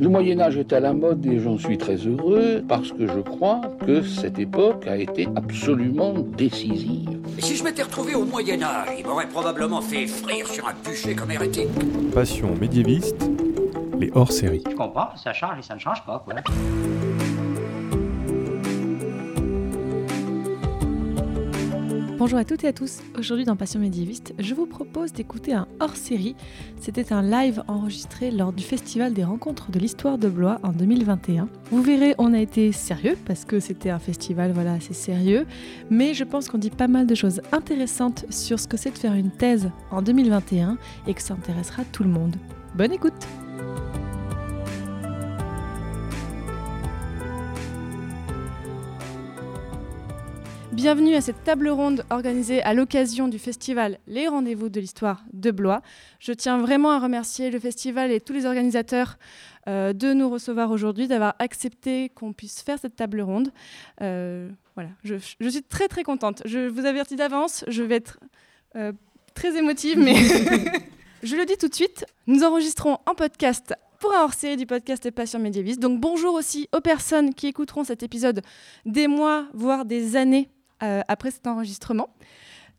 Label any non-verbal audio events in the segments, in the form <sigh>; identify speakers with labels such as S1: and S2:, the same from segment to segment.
S1: Le Moyen Âge est à la mode et j'en suis très heureux parce que je crois que cette époque a été absolument décisive.
S2: si je m'étais retrouvé au Moyen Âge, il m'aurait probablement fait frire sur un bûcher comme hérétique.
S3: Passion médiéviste, les hors-séries.
S4: Je comprends, ça change et ça ne change pas, quoi.
S5: Bonjour à toutes et à tous. Aujourd'hui dans Passion médiéviste, je vous propose d'écouter un hors-série. C'était un live enregistré lors du Festival des rencontres de l'histoire de Blois en 2021. Vous verrez, on a été sérieux parce que c'était un festival voilà, assez sérieux, mais je pense qu'on dit pas mal de choses intéressantes sur ce que c'est de faire une thèse en 2021 et que ça intéressera tout le monde. Bonne écoute. Bienvenue à cette table ronde organisée à l'occasion du festival Les Rendez-vous de l'Histoire de Blois. Je tiens vraiment à remercier le festival et tous les organisateurs euh, de nous recevoir aujourd'hui, d'avoir accepté qu'on puisse faire cette table ronde. Euh, voilà, je, suis très très contente. Je vous avertis d'avance, je vais être euh, très émotive, mais <laughs> je le dis tout de suite, nous enregistrons un podcast pour un hors-série du podcast Passion médiéviste. Donc bonjour aussi aux personnes qui écouteront cet épisode des mois, voire des années après cet enregistrement.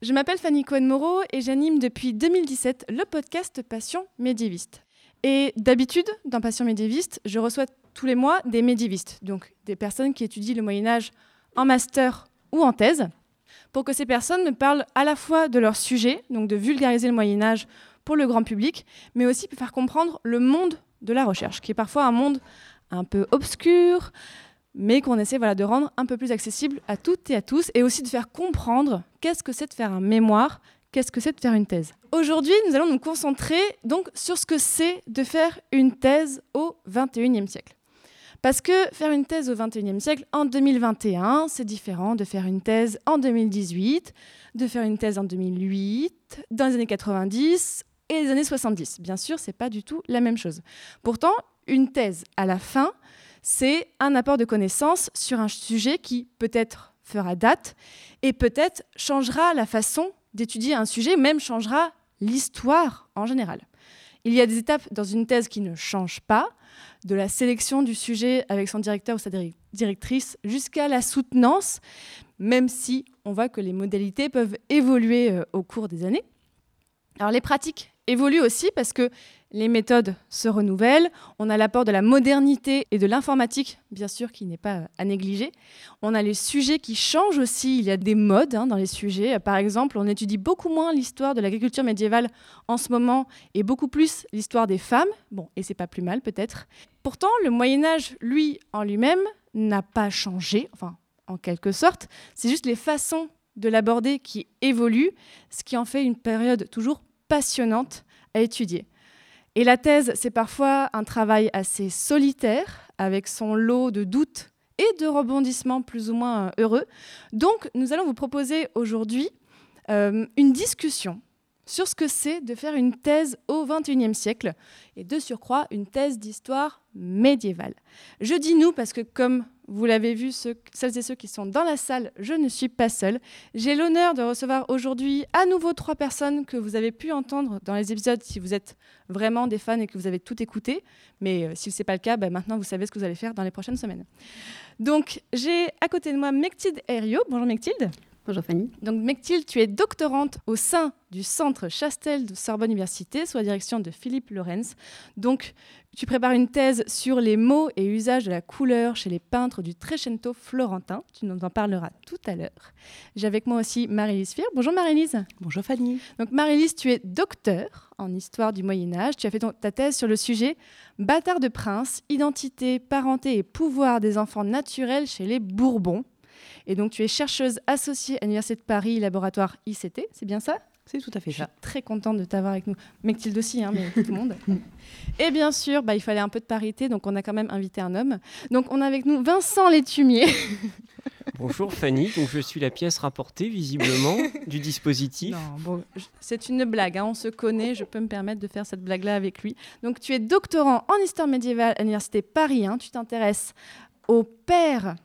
S5: Je m'appelle Fanny Cohen-Moreau et j'anime depuis 2017 le podcast Passion médiéviste. Et d'habitude, dans Passion médiéviste, je reçois tous les mois des médiévistes, donc des personnes qui étudient le Moyen Âge en master ou en thèse, pour que ces personnes me parlent à la fois de leur sujet, donc de vulgariser le Moyen Âge pour le grand public, mais aussi pour faire comprendre le monde de la recherche, qui est parfois un monde un peu obscur, mais qu'on essaie voilà, de rendre un peu plus accessible à toutes et à tous, et aussi de faire comprendre qu'est-ce que c'est de faire un mémoire, qu'est-ce que c'est de faire une thèse. Aujourd'hui, nous allons nous concentrer donc sur ce que c'est de faire une thèse au XXIe siècle. Parce que faire une thèse au XXIe siècle, en 2021, c'est différent de faire une thèse en 2018, de faire une thèse en 2008, dans les années 90 et les années 70. Bien sûr, c'est pas du tout la même chose. Pourtant, une thèse, à la fin, c'est un apport de connaissances sur un sujet qui peut-être fera date et peut-être changera la façon d'étudier un sujet, même changera l'histoire en général. Il y a des étapes dans une thèse qui ne changent pas, de la sélection du sujet avec son directeur ou sa directrice jusqu'à la soutenance, même si on voit que les modalités peuvent évoluer euh, au cours des années. Alors les pratiques évoluent aussi parce que les méthodes se renouvellent, on a l'apport de la modernité et de l'informatique, bien sûr, qui n'est pas à négliger. On a les sujets qui changent aussi, il y a des modes hein, dans les sujets. Par exemple, on étudie beaucoup moins l'histoire de l'agriculture médiévale en ce moment et beaucoup plus l'histoire des femmes. Bon, et c'est pas plus mal peut-être. Pourtant, le Moyen Âge, lui, en lui-même, n'a pas changé, enfin, en quelque sorte. C'est juste les façons de l'aborder qui évoluent, ce qui en fait une période toujours passionnante à étudier. Et la thèse, c'est parfois un travail assez solitaire, avec son lot de doutes et de rebondissements plus ou moins heureux. Donc, nous allons vous proposer aujourd'hui euh, une discussion sur ce que c'est de faire une thèse au XXIe siècle, et de surcroît une thèse d'histoire médiévale. Je dis nous parce que comme vous l'avez vu, celles et ceux qui sont dans la salle, je ne suis pas seule. J'ai l'honneur de recevoir aujourd'hui à nouveau trois personnes que vous avez pu entendre dans les épisodes si vous êtes vraiment des fans et que vous avez tout écouté. Mais euh, si ce n'est pas le cas, bah, maintenant vous savez ce que vous allez faire dans les prochaines semaines. Donc j'ai à côté de moi Mectide Herriot. Bonjour Mectide.
S6: Bonjour Fanny.
S5: Donc Mectile, tu es doctorante au sein du Centre Chastel de Sorbonne Université sous la direction de Philippe Lorenz. Donc tu prépares une thèse sur les mots et usages de la couleur chez les peintres du Trecento florentin. Tu nous en parleras tout à l'heure. J'ai avec moi aussi Marie-Lise Fier. Bonjour Marie-Lise.
S6: Bonjour Fanny.
S5: Donc Marie-Lise, tu es docteur en histoire du Moyen Âge. Tu as fait ta thèse sur le sujet Bâtard de prince, identité, parenté et pouvoir des enfants naturels chez les Bourbons. Et donc, tu es chercheuse associée à l'Université de Paris, laboratoire ICT, c'est bien ça?
S6: C'est tout à fait
S5: ça.
S6: Je
S5: suis très contente de t'avoir avec nous. Mectilde aussi, hein, mais tout le monde. <laughs> Et bien sûr, bah, il fallait un peu de parité, donc on a quand même invité un homme. Donc on a avec nous Vincent Létumier. <laughs>
S7: Bonjour Fanny, donc je suis la pièce rapportée visiblement du dispositif.
S5: bon, c'est une blague, hein, on se connaît, je peux me permettre de faire cette blague-là avec lui. Donc tu es doctorant en histoire médiévale à l'Université Paris, hein. tu t'intéresses au père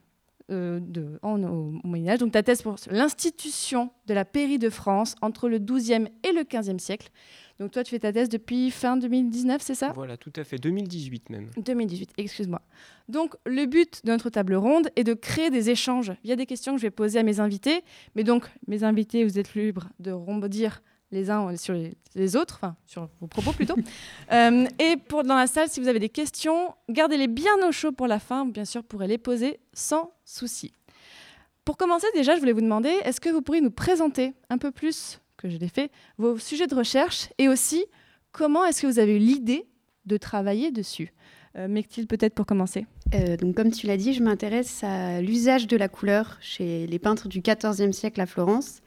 S5: euh, de, en, au Moyen Âge. Donc ta thèse pour l'institution de la pairie de France entre le XIIe et le XVe siècle. Donc toi, tu fais ta thèse depuis fin 2019, c'est ça?
S7: Voilà, tout à fait, 2018 même.
S5: 2018, excuse-moi. Donc le but de notre table ronde est de créer des échanges via des questions que je vais poser à mes invités. Mais donc, mes invités, vous êtes libres de rebondir les uns sur les, autres, enfin sur vos propos plutôt. <laughs> Euh, et pour dans la salle, si vous avez des questions, gardez-les bien au chaud pour la fin. Bien sûr, pourrez les poser sans souci. Pour commencer, déjà, je voulais vous demander, est-ce que vous pourriez nous présenter un peu plus que je l'ai fait, vos sujets de recherche et aussi comment est-ce que vous avez eu l'idée de travailler dessus? Euh, peut-être pour commencer
S6: euh, donc, Comme tu l'as dit, je m'intéresse à l'usage de la couleur chez les peintres du XIVe siècle à Florence.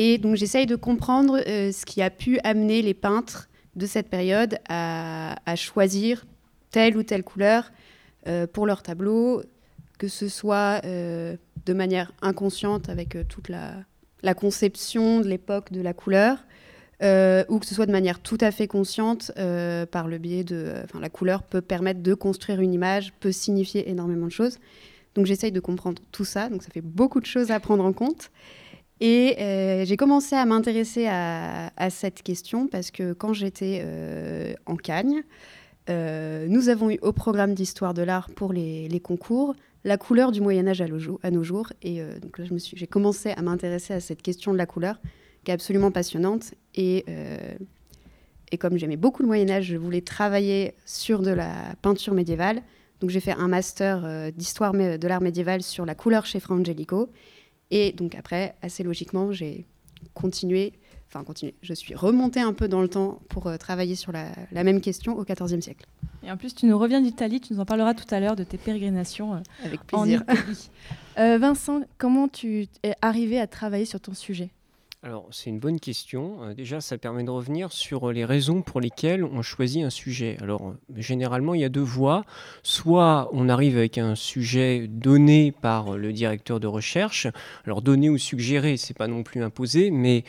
S6: Et donc j'essaye de comprendre euh, ce qui a pu amener les peintres de cette période à, choisir telle ou telle couleur euh, pour leur tableau, que ce soit de manière inconsciente avec toute la, la conception de l'époque de la couleur, euh, ou que ce soit de manière tout à fait consciente euh, par le biais de... Enfin, la couleur peut permettre de construire une image, peut signifier énormément de choses. Donc j'essaye de comprendre tout ça, donc ça fait beaucoup de choses à prendre en compte. Et euh, j'ai commencé à m'intéresser à, cette question parce que quand j'étais en Cagne, nous avons eu au programme d'histoire de l'art pour les, concours la couleur du Moyen Âge à, nos jours. Et donc là, j'ai commencé à m'intéresser à cette question de la couleur qui est absolument passionnante. Et, euh, et comme j'aimais beaucoup le Moyen Âge, je voulais travailler sur de la peinture médiévale. Donc j'ai fait un master euh, d'histoire de l'art médiéval sur la couleur chez Fra Angelico. Et donc après, assez logiquement, j'ai continué, enfin continué, je suis remontée un peu dans le temps pour euh, travailler sur la, la, même question au XIVe siècle.
S5: Et en plus, tu nous reviens d'Italie, tu nous en parleras tout à l'heure de tes pérégrinations
S6: Avec plaisir.
S5: en Italie. Vincent, comment tu es arrivé à travailler sur ton sujet?
S7: Alors, c'est une bonne question. Euh, déjà, ça permet de revenir sur euh, les raisons pour lesquelles on choisit un sujet. Alors, euh, généralement, il y a deux voies. Soit on arrive avec un sujet donné par le directeur de recherche. Alors, donné ou suggéré, c'est pas non plus imposé, mais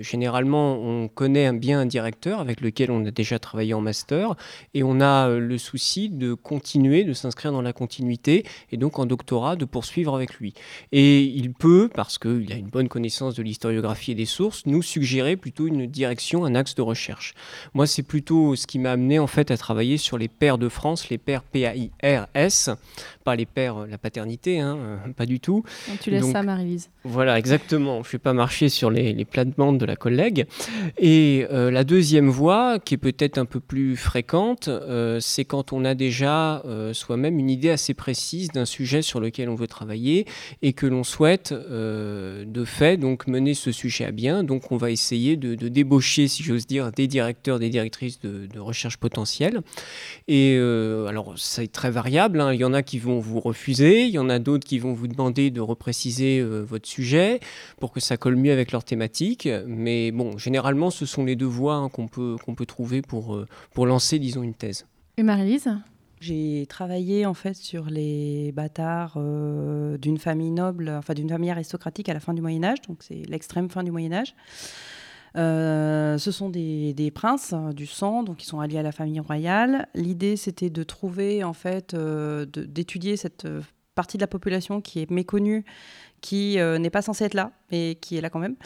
S7: généralement, on connaît bien un directeur avec lequel on a déjà travaillé en master et on a le souci de continuer, de s'inscrire dans la continuité et donc en doctorat, de poursuivre avec lui. Et il peut, parce qu'il a une bonne connaissance de l'histoire des sources, nous suggérer plutôt une direction, un axe de recherche. Moi, c'est plutôt ce qui m'a amené en fait à travailler sur les pères de France, les pères P-A-I-R-S, pas les pères, euh, la paternité, hein, euh, pas du tout.
S5: tu laisses ça, Marie-Lise.
S7: Voilà, exactement. Je ne vais pas marcher sur les, les plates-bandes de la collègue. Et euh, la deuxième voie, qui est peut-être un peu plus fréquente, c'est quand on a déjà soi-même une idée assez précise d'un sujet sur lequel on veut travailler et que l'on souhaite de fait donc mener ce sujet à bien. Donc on va essayer de, débaucher, si j'ose dire, des directeurs, des directrices de, recherche potentielle. Et alors, c'est très variable. Hein. Il y en a qui vont vous refuser, il y en a d'autres qui vont vous demander de repréciser euh, votre sujet pour que ça colle mieux avec leur thématique. Mais bon, généralement, ce sont les deux voies hein, qu'on peut, qu'on peut trouver pour, euh, pour lancer, disons, une thèse.
S5: Et Marie-Lise?
S8: J'ai travaillé en fait sur les bâtards euh, d'une famille noble, enfin d'une famille aristocratique à la fin du Moyen Âge, donc c'est l'extrême fin du Moyen Âge. Euh, ce sont des, princes hein, du sang, donc ils sont alliés à la famille royale. L'idée, c'était de trouver, en fait, euh, d'étudier cette euh, partie de la population qui est méconnue, qui n'est pas censée être là, mais qui est là quand même,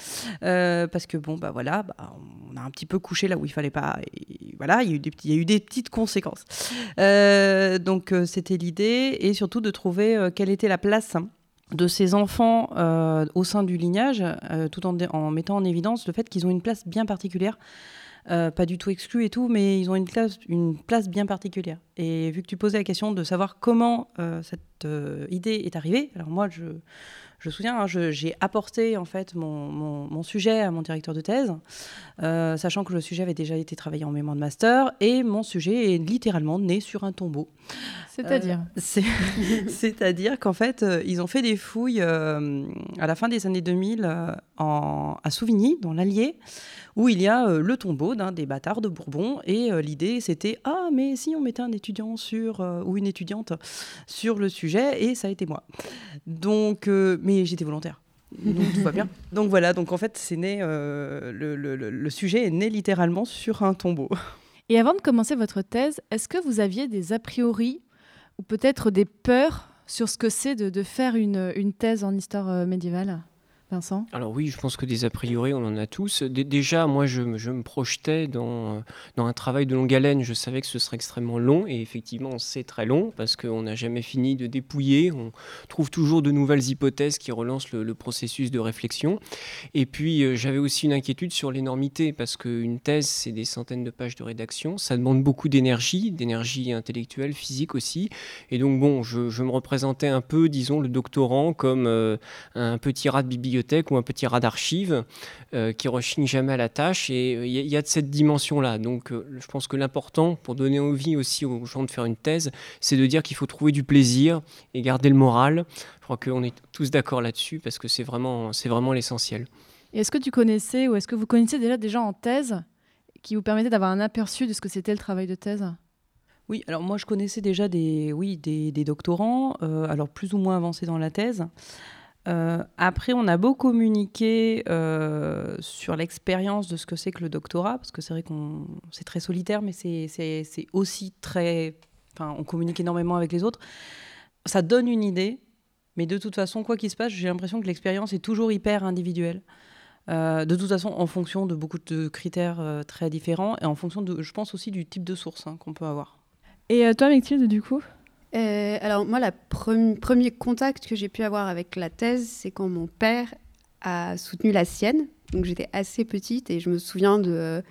S8: parce que bon, bah voilà, bah, on a un petit peu couché là où il fallait pas, et voilà, il y, a eu des, il y a eu des petites conséquences. donc c'était l'idée, et surtout de trouver quelle était la place de ces enfants euh, au sein du lignage, euh, tout en, mettant en évidence le fait qu'ils ont une place bien particulière. Euh, pas du tout exclue et tout, mais ils ont une une place bien particulière. Et vu que tu posais la question de savoir comment cette idée est arrivée, alors moi, je, je me souviens, hein, j'ai apporté en fait mon, sujet à mon directeur de thèse, euh, sachant que le sujet avait déjà été travaillé en mémoire de master, et mon sujet est littéralement né sur un tombeau.
S5: C'est-à-dire
S8: euh, <laughs> C'est-à-dire qu'en fait, euh, ils ont fait des fouilles à la fin des années 2000 en, à Souvigny, dans l'Allier, où il y a le tombeau d'un des bâtards de Bourbon, et l'idée c'était ah mais si on mettait un étudiant sur ou une étudiante sur le sujet, et ça a été moi. Donc, mais j'étais volontaire. Donc tout va bien. <laughs> Donc voilà, donc en fait, c'est né, euh, le, le, sujet est né littéralement sur un tombeau. <laughs>
S5: Et avant de commencer votre thèse, est-ce que vous aviez des a priori ou peut-être des peurs sur ce que c'est de, de, faire une, une, thèse en histoire euh, médiévale?
S7: Alors oui, je pense que des a priori, on en a tous. déjà, moi, je, me projetais dans, dans un travail de longue haleine. Je savais que ce serait extrêmement long, et effectivement, c'est très long, parce qu'on n'a jamais fini de dépouiller. On trouve toujours de nouvelles hypothèses qui relancent le, processus de réflexion. Et puis, euh, j'avais aussi une inquiétude sur l'énormité, parce qu'une thèse, c'est des centaines de pages de rédaction. Ça demande beaucoup d'énergie, d'énergie intellectuelle, physique aussi. Et donc, bon, je, me représentais un peu, disons, le doctorant comme euh, un petit rat de bibliothèque ou un petit rat d'archives euh, qui rechigne jamais à la tâche. Et il euh, y, a de cette dimension-là. Donc euh, je pense que l'important pour donner envie aussi aux gens de faire une thèse, c'est de dire qu'il faut trouver du plaisir et garder le moral. Je crois qu'on est tous d'accord là-dessus parce que c'est vraiment, c'est vraiment l'essentiel.
S5: Est-ce que tu connaissais ou est-ce que vous connaissez déjà des gens en thèse qui vous permettaient d'avoir un aperçu de ce que c'était le travail de thèse?
S8: Oui, alors moi je connaissais déjà des, oui, des, doctorants, alors plus ou moins avancés dans la thèse. Euh, après, on a beau communiquer euh, sur l'expérience de ce que c'est que le doctorat, parce que c'est vrai qu'on c'est très solitaire, mais c'est aussi très. Enfin, on communique énormément avec les autres. Ça donne une idée, mais de toute façon, quoi qu'il se passe, j'ai l'impression que l'expérience est toujours hyper individuelle. Euh, de toute façon, en fonction de beaucoup de critères très différents et en fonction, de, je pense aussi, du type de source hein, qu'on peut avoir.
S5: Et toi, Mathilde, du coup?
S6: Euh, alors moi, le premier contact que j'ai pu avoir avec la thèse, c'est quand mon père a soutenu la sienne. Donc j'étais assez petite et je me souviens de...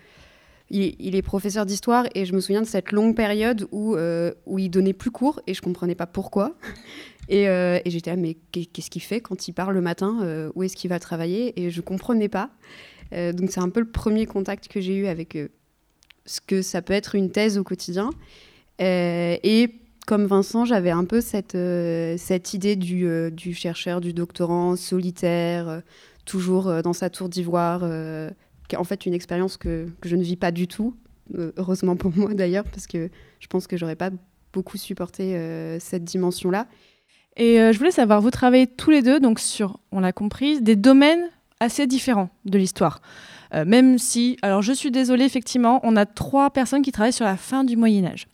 S6: il, est professeur d'histoire et je me souviens de cette longue période où, euh, où il donnait plus cours et je comprenais pas pourquoi. <laughs> Et, euh, j'étais là, mais qu'est-ce qu'il fait quand il part le matin Où est-ce qu'il va travailler? Et je comprenais pas. donc c'est un peu le premier contact que j'ai eu avec ce que ça peut être une thèse au quotidien. et comme Vincent, j'avais un peu cette, euh, cette idée du, euh, du, chercheur, du doctorant solitaire, euh, toujours dans sa tour d'ivoire, qui est en fait une expérience que, que, je ne vis pas du tout, heureusement pour moi d'ailleurs, parce que je pense que j'aurais pas beaucoup supporté cette dimension-là.
S5: Et je voulais savoir, vous travaillez tous les deux, donc sur, on l'a compris, des domaines assez différents de l'histoire. même si, alors je suis désolée, effectivement, on a trois personnes qui travaillent sur la fin du Moyen Âge.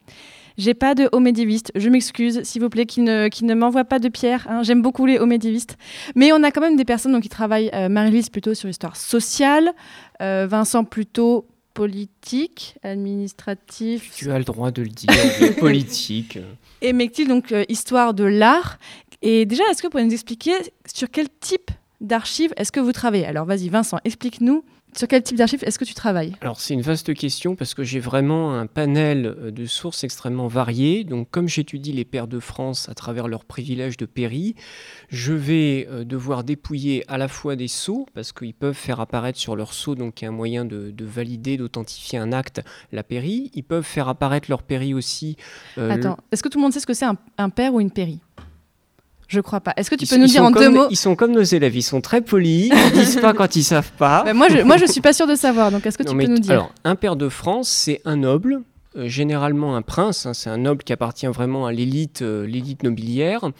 S5: J'ai pas de haut médiéviste. Je m'excuse, s'il vous plaît, qui ne, qui ne m'envoie pas de pierre. Hein. J'aime beaucoup les hauts médiévistes. Mais on a quand même des personnes donc, qui travaillent, euh, Marie-Lise plutôt sur l'histoire sociale, euh, Vincent plutôt politique, administratif.
S7: Tu as le droit de le dire, <laughs> politique.
S5: Et Mectil, donc euh, histoire de l'art. Et déjà, est-ce que vous pouvez nous expliquer sur quel type d'archives est-ce que vous travaillez? Alors vas-y, Vincent, explique-nous sur quel type d'archives est-ce que tu travailles?
S7: Alors c'est une vaste question parce que j'ai vraiment un panel euh, de sources extrêmement variées. Donc comme j'étudie les pairs de France à travers leurs privilèges de péri, je vais euh, devoir dépouiller à la fois des sceaux parce qu'ils peuvent faire apparaître sur leur sceau, donc un moyen de, valider, d'authentifier un acte, la péri. Ils peuvent faire apparaître leur péri aussi.
S5: Euh, Attends, est-ce que tout le monde sait ce que c'est un, un père ou une péri je crois pas. Est-ce que tu peux nous dire en deux mots
S7: Ils sont comme nos élèves, ils sont très polis, <laughs> ils disent pas quand ils savent pas.
S5: Ben, moi, je, moi, je suis pas sûre de savoir. Donc, est-ce que tu peux nous dire?
S7: Alors, un père de France, c'est un noble euh, généralement un prince, hein, c'est un noble qui appartient vraiment à l'élite, euh, l'élite nobiliaire,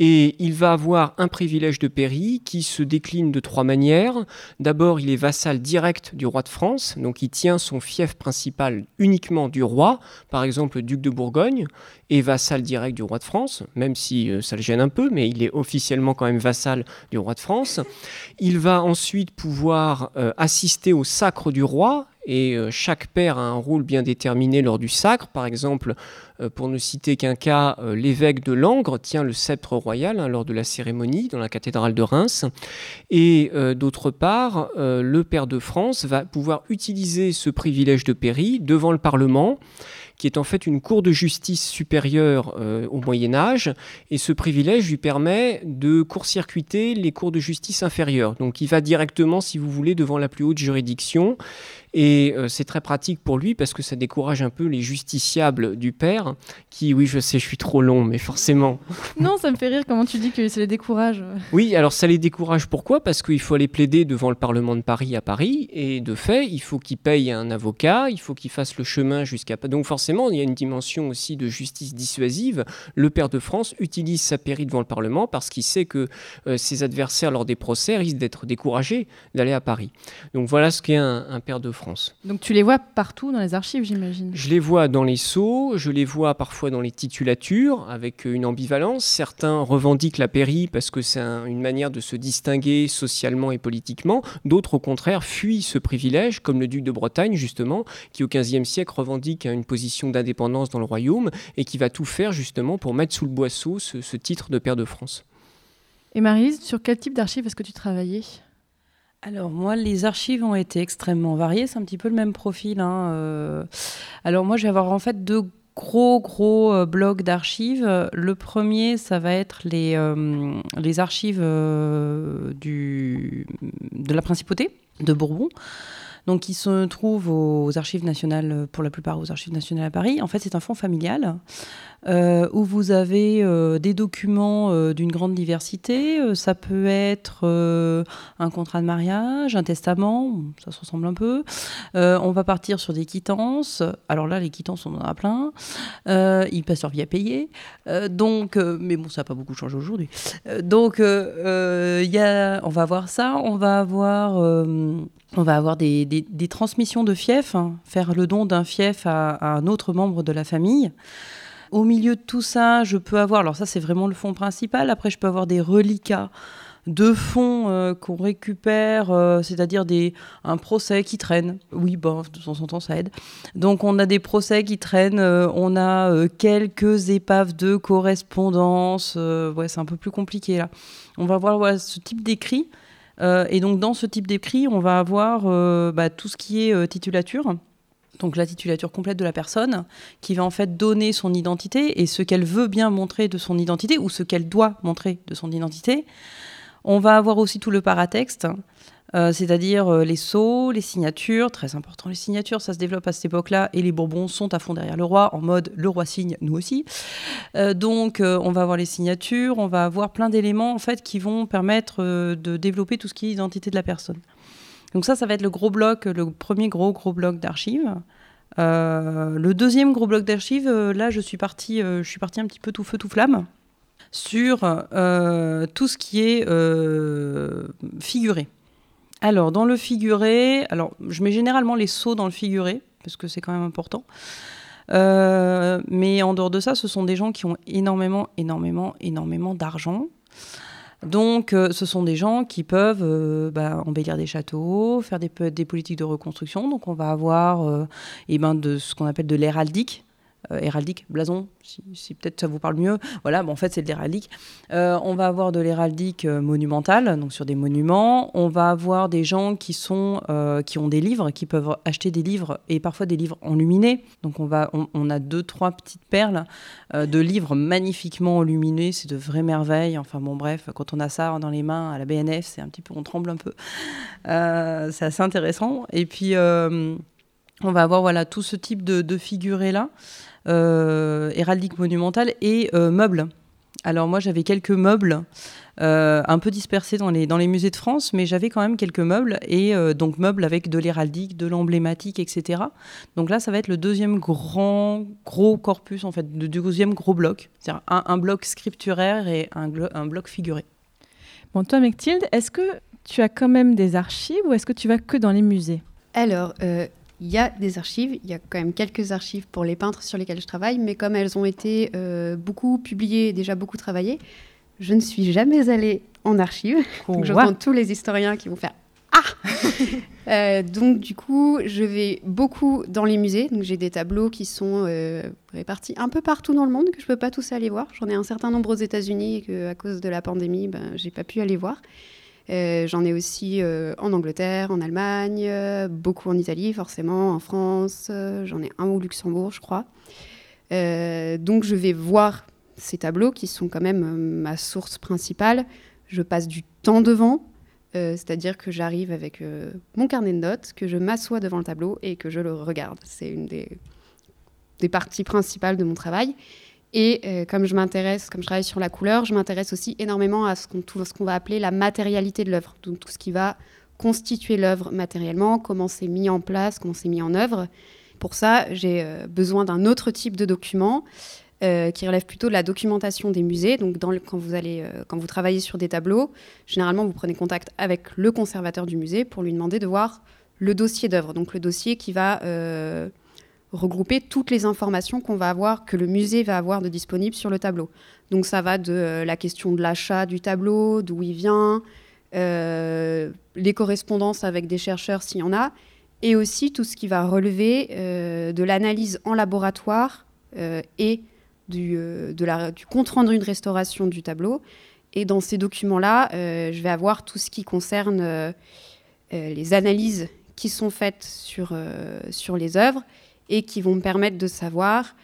S7: et il va avoir un privilège de pairie qui se décline de trois manières. D'abord, il est vassal direct du roi de France, donc il tient son fief principal uniquement du roi, par exemple le duc de Bourgogne, et vassal direct du roi de France, même si euh, ça le gêne un peu, mais il est officiellement quand même vassal du roi de France. Il va ensuite pouvoir assister au sacre du roi, et euh, chaque père a un rôle bien déterminé lors du sacre. Par exemple, euh, pour ne citer qu'un cas, euh, l'évêque de Langres tient le sceptre royal hein, lors de la cérémonie dans la cathédrale de Reims. Et d'autre part, le père de France va pouvoir utiliser ce privilège de pairie devant le Parlement qui est en fait une cour de justice supérieure au Moyen Âge, et ce privilège lui permet de court-circuiter les cours de justice inférieures. Donc il va directement, si vous voulez, devant la plus haute juridiction, et euh, c'est très pratique pour lui parce que ça décourage un peu les justiciables du père qui, oui, je sais, je suis trop long, mais forcément. <laughs>
S5: Non, ça me fait rire comment tu dis que ça les décourage.
S7: Oui, alors ça les décourage pourquoi? Parce qu'il faut aller plaider devant le Parlement de Paris à Paris et de fait, il faut qu'il paye un avocat, il faut qu'il fasse le chemin jusqu'à. Donc forcément, il y a une dimension aussi de justice dissuasive. Le père de France utilise sa pairie devant le Parlement parce qu'il sait que euh, ses adversaires lors des procès risquent d'être découragés d'aller à Paris. Donc voilà ce qu'est un, un père de France.
S5: Donc tu les vois partout dans les archives, j'imagine
S7: Je les vois dans les sceaux, je les vois parfois dans les titulatures, avec une ambivalence. Certains revendiquent la pairie parce que c'est une manière de se distinguer socialement et politiquement. D'autres, au contraire, fuient ce privilège, comme le duc de Bretagne, justement, qui au XVe siècle revendique une position d'indépendance dans le royaume et qui va tout faire, justement, pour mettre sous le boisseau ce, titre de pair de France.
S5: Et Marise, sur quel type d'archives est-ce que tu travaillais?
S8: Alors moi, les archives ont été extrêmement variées. C'est un petit peu le même profil. Hein, euh. Alors moi, je vais avoir en fait deux gros gros euh, blocs d'archives. Le premier, ça va être les, euh, les archives du, de la principauté de Bourbon donc qui se trouve aux archives nationales, pour la plupart aux archives nationales à Paris. En fait, c'est un fonds familial euh, où vous avez euh, des documents euh, d'une grande diversité. ça peut être un contrat de mariage, un testament, ça se ressemble un peu. on va partir sur des quittances. Alors là, les quittances, on en a plein. ils passent leur vie à payer. donc, mais bon, ça n'a pas beaucoup changé aujourd'hui. donc, y a, on va voir ça. On va avoir on va avoir des, transmissions de fief, hein, faire le don d'un fief à, un autre membre de la famille. Au milieu de tout ça, je peux avoir, alors ça c'est vraiment le fond principal, après je peux avoir des reliquats de fonds euh, qu'on récupère, euh, c'est-à-dire un procès qui traîne. Oui, bon, de temps en temps, ça aide. Donc, on a des procès qui traînent, euh, on a quelques épaves de correspondance. ouais, c'est un peu plus compliqué là. On va voir ce type d'écrit et donc dans ce type d'écrit, on va avoir bah, tout ce qui est titulature. Donc la titulature complète de la personne, qui va en fait donner son identité et ce qu'elle veut bien montrer de son identité ou ce qu'elle doit montrer de son identité. On va avoir aussi tout le paratexte, euh, c'est-à-dire euh, les sceaux, les signatures, très important les signatures, ça se développe à cette époque-là, et les Bourbons sont à fond derrière le roi, en mode le roi signe, nous aussi. Euh, donc on va avoir les signatures, on va avoir plein d'éléments en fait qui vont permettre de développer tout ce qui est identité de la personne. Donc ça, ça va être le gros bloc, le premier gros gros bloc d'archives. le deuxième gros bloc d'archives, là, je suis partie, je suis partie un petit peu tout feu tout flamme sur tout ce qui est figuré. Alors, dans le figuré, alors je mets généralement les sauts dans le figuré, parce que c'est quand même important. Euh, mais en dehors de ça, ce sont des gens qui ont énormément, énormément, énormément d'argent. Donc, euh, ce sont des gens qui peuvent euh, bah, embellir des châteaux, faire des, politiques de reconstruction. Donc, on va avoir eh ben, de ce qu'on appelle de l'héraldique. Euh, héraldique, blason, si, peut-être ça vous parle mieux. Voilà, bon, en fait, c'est de l'héraldique. Euh, on va avoir de l'héraldique euh, monumentale, donc sur des monuments. On va avoir des gens qui, sont, qui ont des livres, qui peuvent acheter des livres et parfois des livres enluminés. Donc, on, va, on, a deux, trois petites perles de livres magnifiquement enluminés. C'est de vraies merveilles. Enfin, bon, bref, quand on a ça dans les mains à la BNF, c'est un petit peu, on tremble un peu. c'est assez intéressant. Et puis, on va avoir voilà, tout ce type de, figurés-là héraldique monumentale et euh, meubles. Alors moi j'avais quelques meubles euh, un peu dispersés dans les, dans les musées de France, mais j'avais quand même quelques meubles, et euh, donc meubles avec de l'héraldique, de l'emblématique, etc. Donc là ça va être le deuxième grand, gros corpus, en fait, le deuxième gros bloc, c'est-à-dire un, bloc scripturaire et un, un bloc figuré.
S5: Bon, toi Mechtilde, est-ce que tu as quand même des archives ou est-ce que tu vas que dans les musées?
S6: Alors, il y a des archives, il y a quand même quelques archives pour les peintres sur lesquels je travaille, mais comme elles ont été euh, beaucoup publiées et déjà beaucoup travaillées, je ne suis jamais allée en archives. <laughs> donc j'entends tous les historiens qui vont faire Ah <laughs> euh, Donc du coup, je vais beaucoup dans les musées. Donc j'ai des tableaux qui sont euh, répartis un peu partout dans le monde que je ne peux pas tous aller voir. J'en ai un certain nombre aux États-Unis et que à cause de la pandémie, ben, j'ai pas pu aller voir. Euh, j'en ai aussi euh, en Angleterre, en Allemagne, euh, beaucoup en Italie forcément, en France, j'en ai un au Luxembourg je crois. donc je vais voir ces tableaux qui sont quand même ma source principale. Je passe du temps devant, c'est-à-dire que j'arrive avec mon carnet de notes, que je m'assois devant le tableau et que je le regarde. C'est une des, des parties principales de mon travail. Et euh, comme je m'intéresse, comme je travaille sur la couleur, je m'intéresse aussi énormément à ce qu'on, qu'on va appeler la matérialité de l'œuvre. Donc tout ce qui va constituer l'œuvre matériellement, comment c'est mis en place, comment c'est mis en œuvre. Pour ça, j'ai euh, besoin d'un autre type de document euh, qui relève plutôt de la documentation des musées. Donc quand, vous allez, quand vous travaillez sur des tableaux, généralement vous prenez contact avec le conservateur du musée pour lui demander de voir le dossier d'œuvre. Donc le dossier qui va regrouper toutes les informations qu'on va avoir, que le musée va avoir de disponibles sur le tableau. Donc ça va de la question de l'achat du tableau, d'où il vient, les correspondances avec des chercheurs s'il y en a, et aussi tout ce qui va relever de l'analyse en laboratoire et du, du compte-rendu de restauration du tableau. Et dans ces documents-là, je vais avoir tout ce qui concerne euh, les analyses qui sont faites sur, euh, sur les œuvres et qui vont me permettre de savoir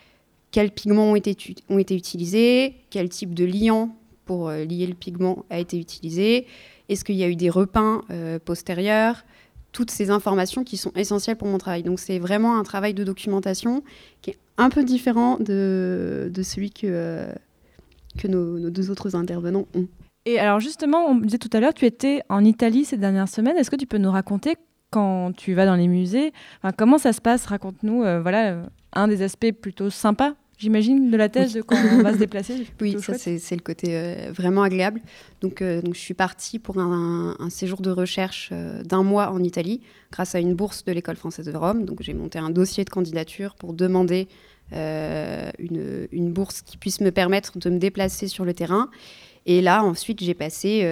S6: quels pigments ont été, ont été utilisés, quel type de liant pour euh, lier le pigment a été utilisé, est-ce qu'il y a eu des repeints postérieurs, toutes ces informations qui sont essentielles pour mon travail. Donc c'est vraiment un travail de documentation qui est un peu différent de, de celui que, que nos, nos, deux autres intervenants ont.
S5: Et alors justement, on disait tout à l'heure, tu étais en Italie ces dernières semaines. Est-ce que tu peux nous raconter quand tu vas dans les musées Comment ça se passe? Raconte-nous euh, voilà, euh, un des aspects plutôt sympas j'imagine, de la thèse de quand on va se déplacer.
S6: Oui, ça c'est le côté euh, vraiment agréable. Donc, donc je suis partie pour un, séjour de recherche d'un mois en Italie grâce à une bourse de l'école française de Rome. Donc j'ai monté un dossier de candidature pour demander une, une, bourse qui puisse me permettre de me déplacer sur le terrain. Et là, ensuite, j'ai passé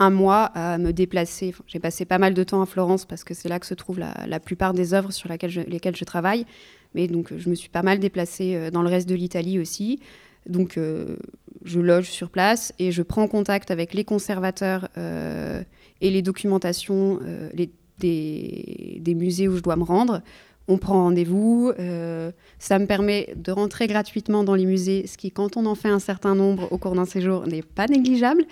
S6: un mois à me déplacer. j'ai passé pas mal de temps à Florence parce que c'est là que se trouvent la, plupart des œuvres sur lesquelles je travaille. Mais donc, je me suis pas mal déplacée euh, dans le reste de l'Italie aussi. Donc, euh, je loge sur place et je prends contact avec les conservateurs et les documentations des, musées où je dois me rendre on prend rendez-vous. Euh, ça me permet de rentrer gratuitement dans les musées, ce qui, quand on en fait un certain nombre au cours d'un séjour, n'est pas négligeable.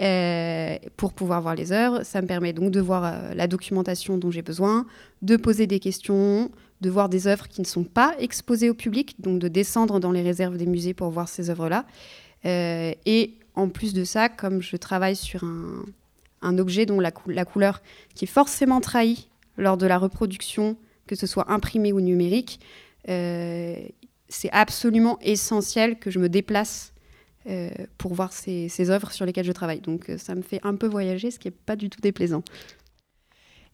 S6: Euh, pour pouvoir voir les œuvres, ça me permet donc de voir euh, la documentation dont j'ai besoin, de poser des questions, de voir des œuvres qui ne sont pas exposées au public, donc de descendre dans les réserves des musées pour voir ces œuvres-là. et en plus de ça, comme je travaille sur un, objet dont la, la, couleur qui est forcément trahie lors de la reproduction que ce soit imprimé ou numérique, euh, c'est absolument essentiel que je me déplace euh, pour voir ces, œuvres sur lesquelles je travaille. Donc euh, ça me fait un peu voyager, ce qui n'est pas du tout déplaisant.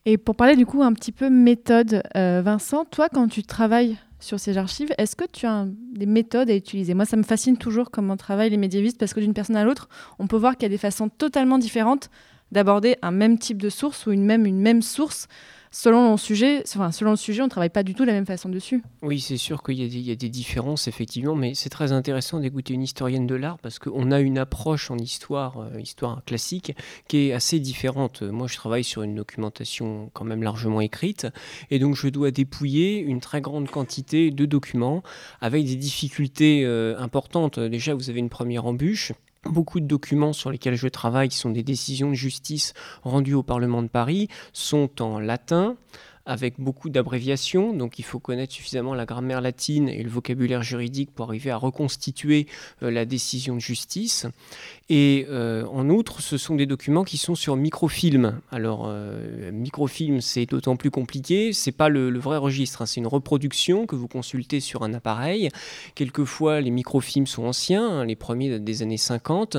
S5: Et pour parler du coup un petit peu méthode, Vincent, toi quand tu travailles sur ces archives, est-ce que tu as des méthodes à utiliser? Moi, ça me fascine toujours comment travaillent les médiévistes parce que d'une personne à l'autre, on peut voir qu'il y a des façons totalement différentes d'aborder un même type de source ou une même, une même source selon le sujet, enfin, selon on travaille pas du tout de la même façon dessus.
S7: Oui, c'est sûr qu'il y, a des différences, effectivement, mais c'est très intéressant d'écouter une historienne de l'art parce qu'on a une approche en histoire, euh, histoire classique, qui est assez différente. Moi, je travaille sur une documentation quand même largement écrite, et donc je dois dépouiller une très grande quantité de documents avec des difficultés euh, importantes. Déjà, vous avez une première embûche Beaucoup de documents sur lesquels je travaille, qui sont des décisions de justice rendues au Parlement de Paris, sont en latin, avec beaucoup d'abréviations. Donc il faut connaître suffisamment la grammaire latine et le vocabulaire juridique pour arriver à reconstituer euh, la décision de justice. Et euh, en outre, ce sont des documents qui sont sur microfilm. Alors euh, microfilm, c'est d'autant plus compliqué. C'est pas le, vrai registre, hein. c'est une reproduction que vous consultez sur un appareil. Quelquefois, les microfilms sont anciens, hein, les premiers datent des années 50,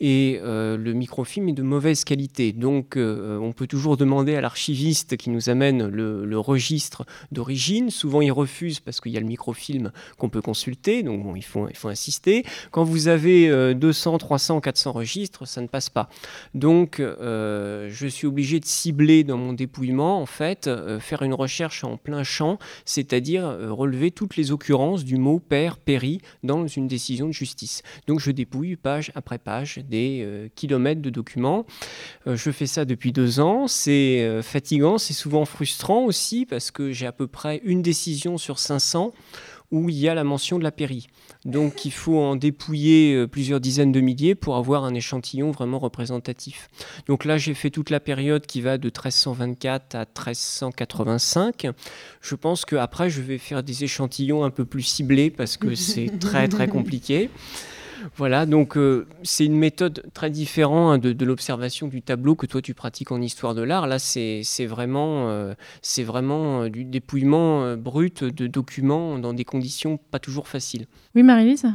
S7: et le microfilm est de mauvaise qualité. Donc on peut toujours demander à l'archiviste qui nous amène le le, registre d'origine. Souvent, ils refusent parce qu'il y a le microfilm qu'on peut consulter, donc bon, il faut, insister. Quand vous avez 200, 300, 400 registres, ça ne passe pas. Donc, euh, je suis obligé de cibler dans mon dépouillement, en fait, euh, faire une recherche en plein champ, c'est-à-dire euh, relever toutes les occurrences du mot père, péri dans une décision de justice. Donc, je dépouille page après page des kilomètres de documents. je fais ça depuis deux ans. C'est fatigant, c'est souvent frustrant aussi parce que j'ai à peu près une décision sur 500 où il y a la mention de la péri. Donc il faut en dépouiller euh, plusieurs dizaines de milliers pour avoir un échantillon vraiment représentatif. Donc là j'ai fait toute la période qui va de 1324 à 1385. Je pense qu'après je vais faire des échantillons un peu plus ciblés parce que c'est très très <laughs> compliqué. Voilà, donc euh, c'est une méthode très différente hein, de, l'observation du tableau que toi tu pratiques en histoire de l'art. Là, c'est vraiment, euh, vraiment euh, du dépouillement brut de documents dans des conditions pas toujours faciles.
S5: Oui, Marie-Lise?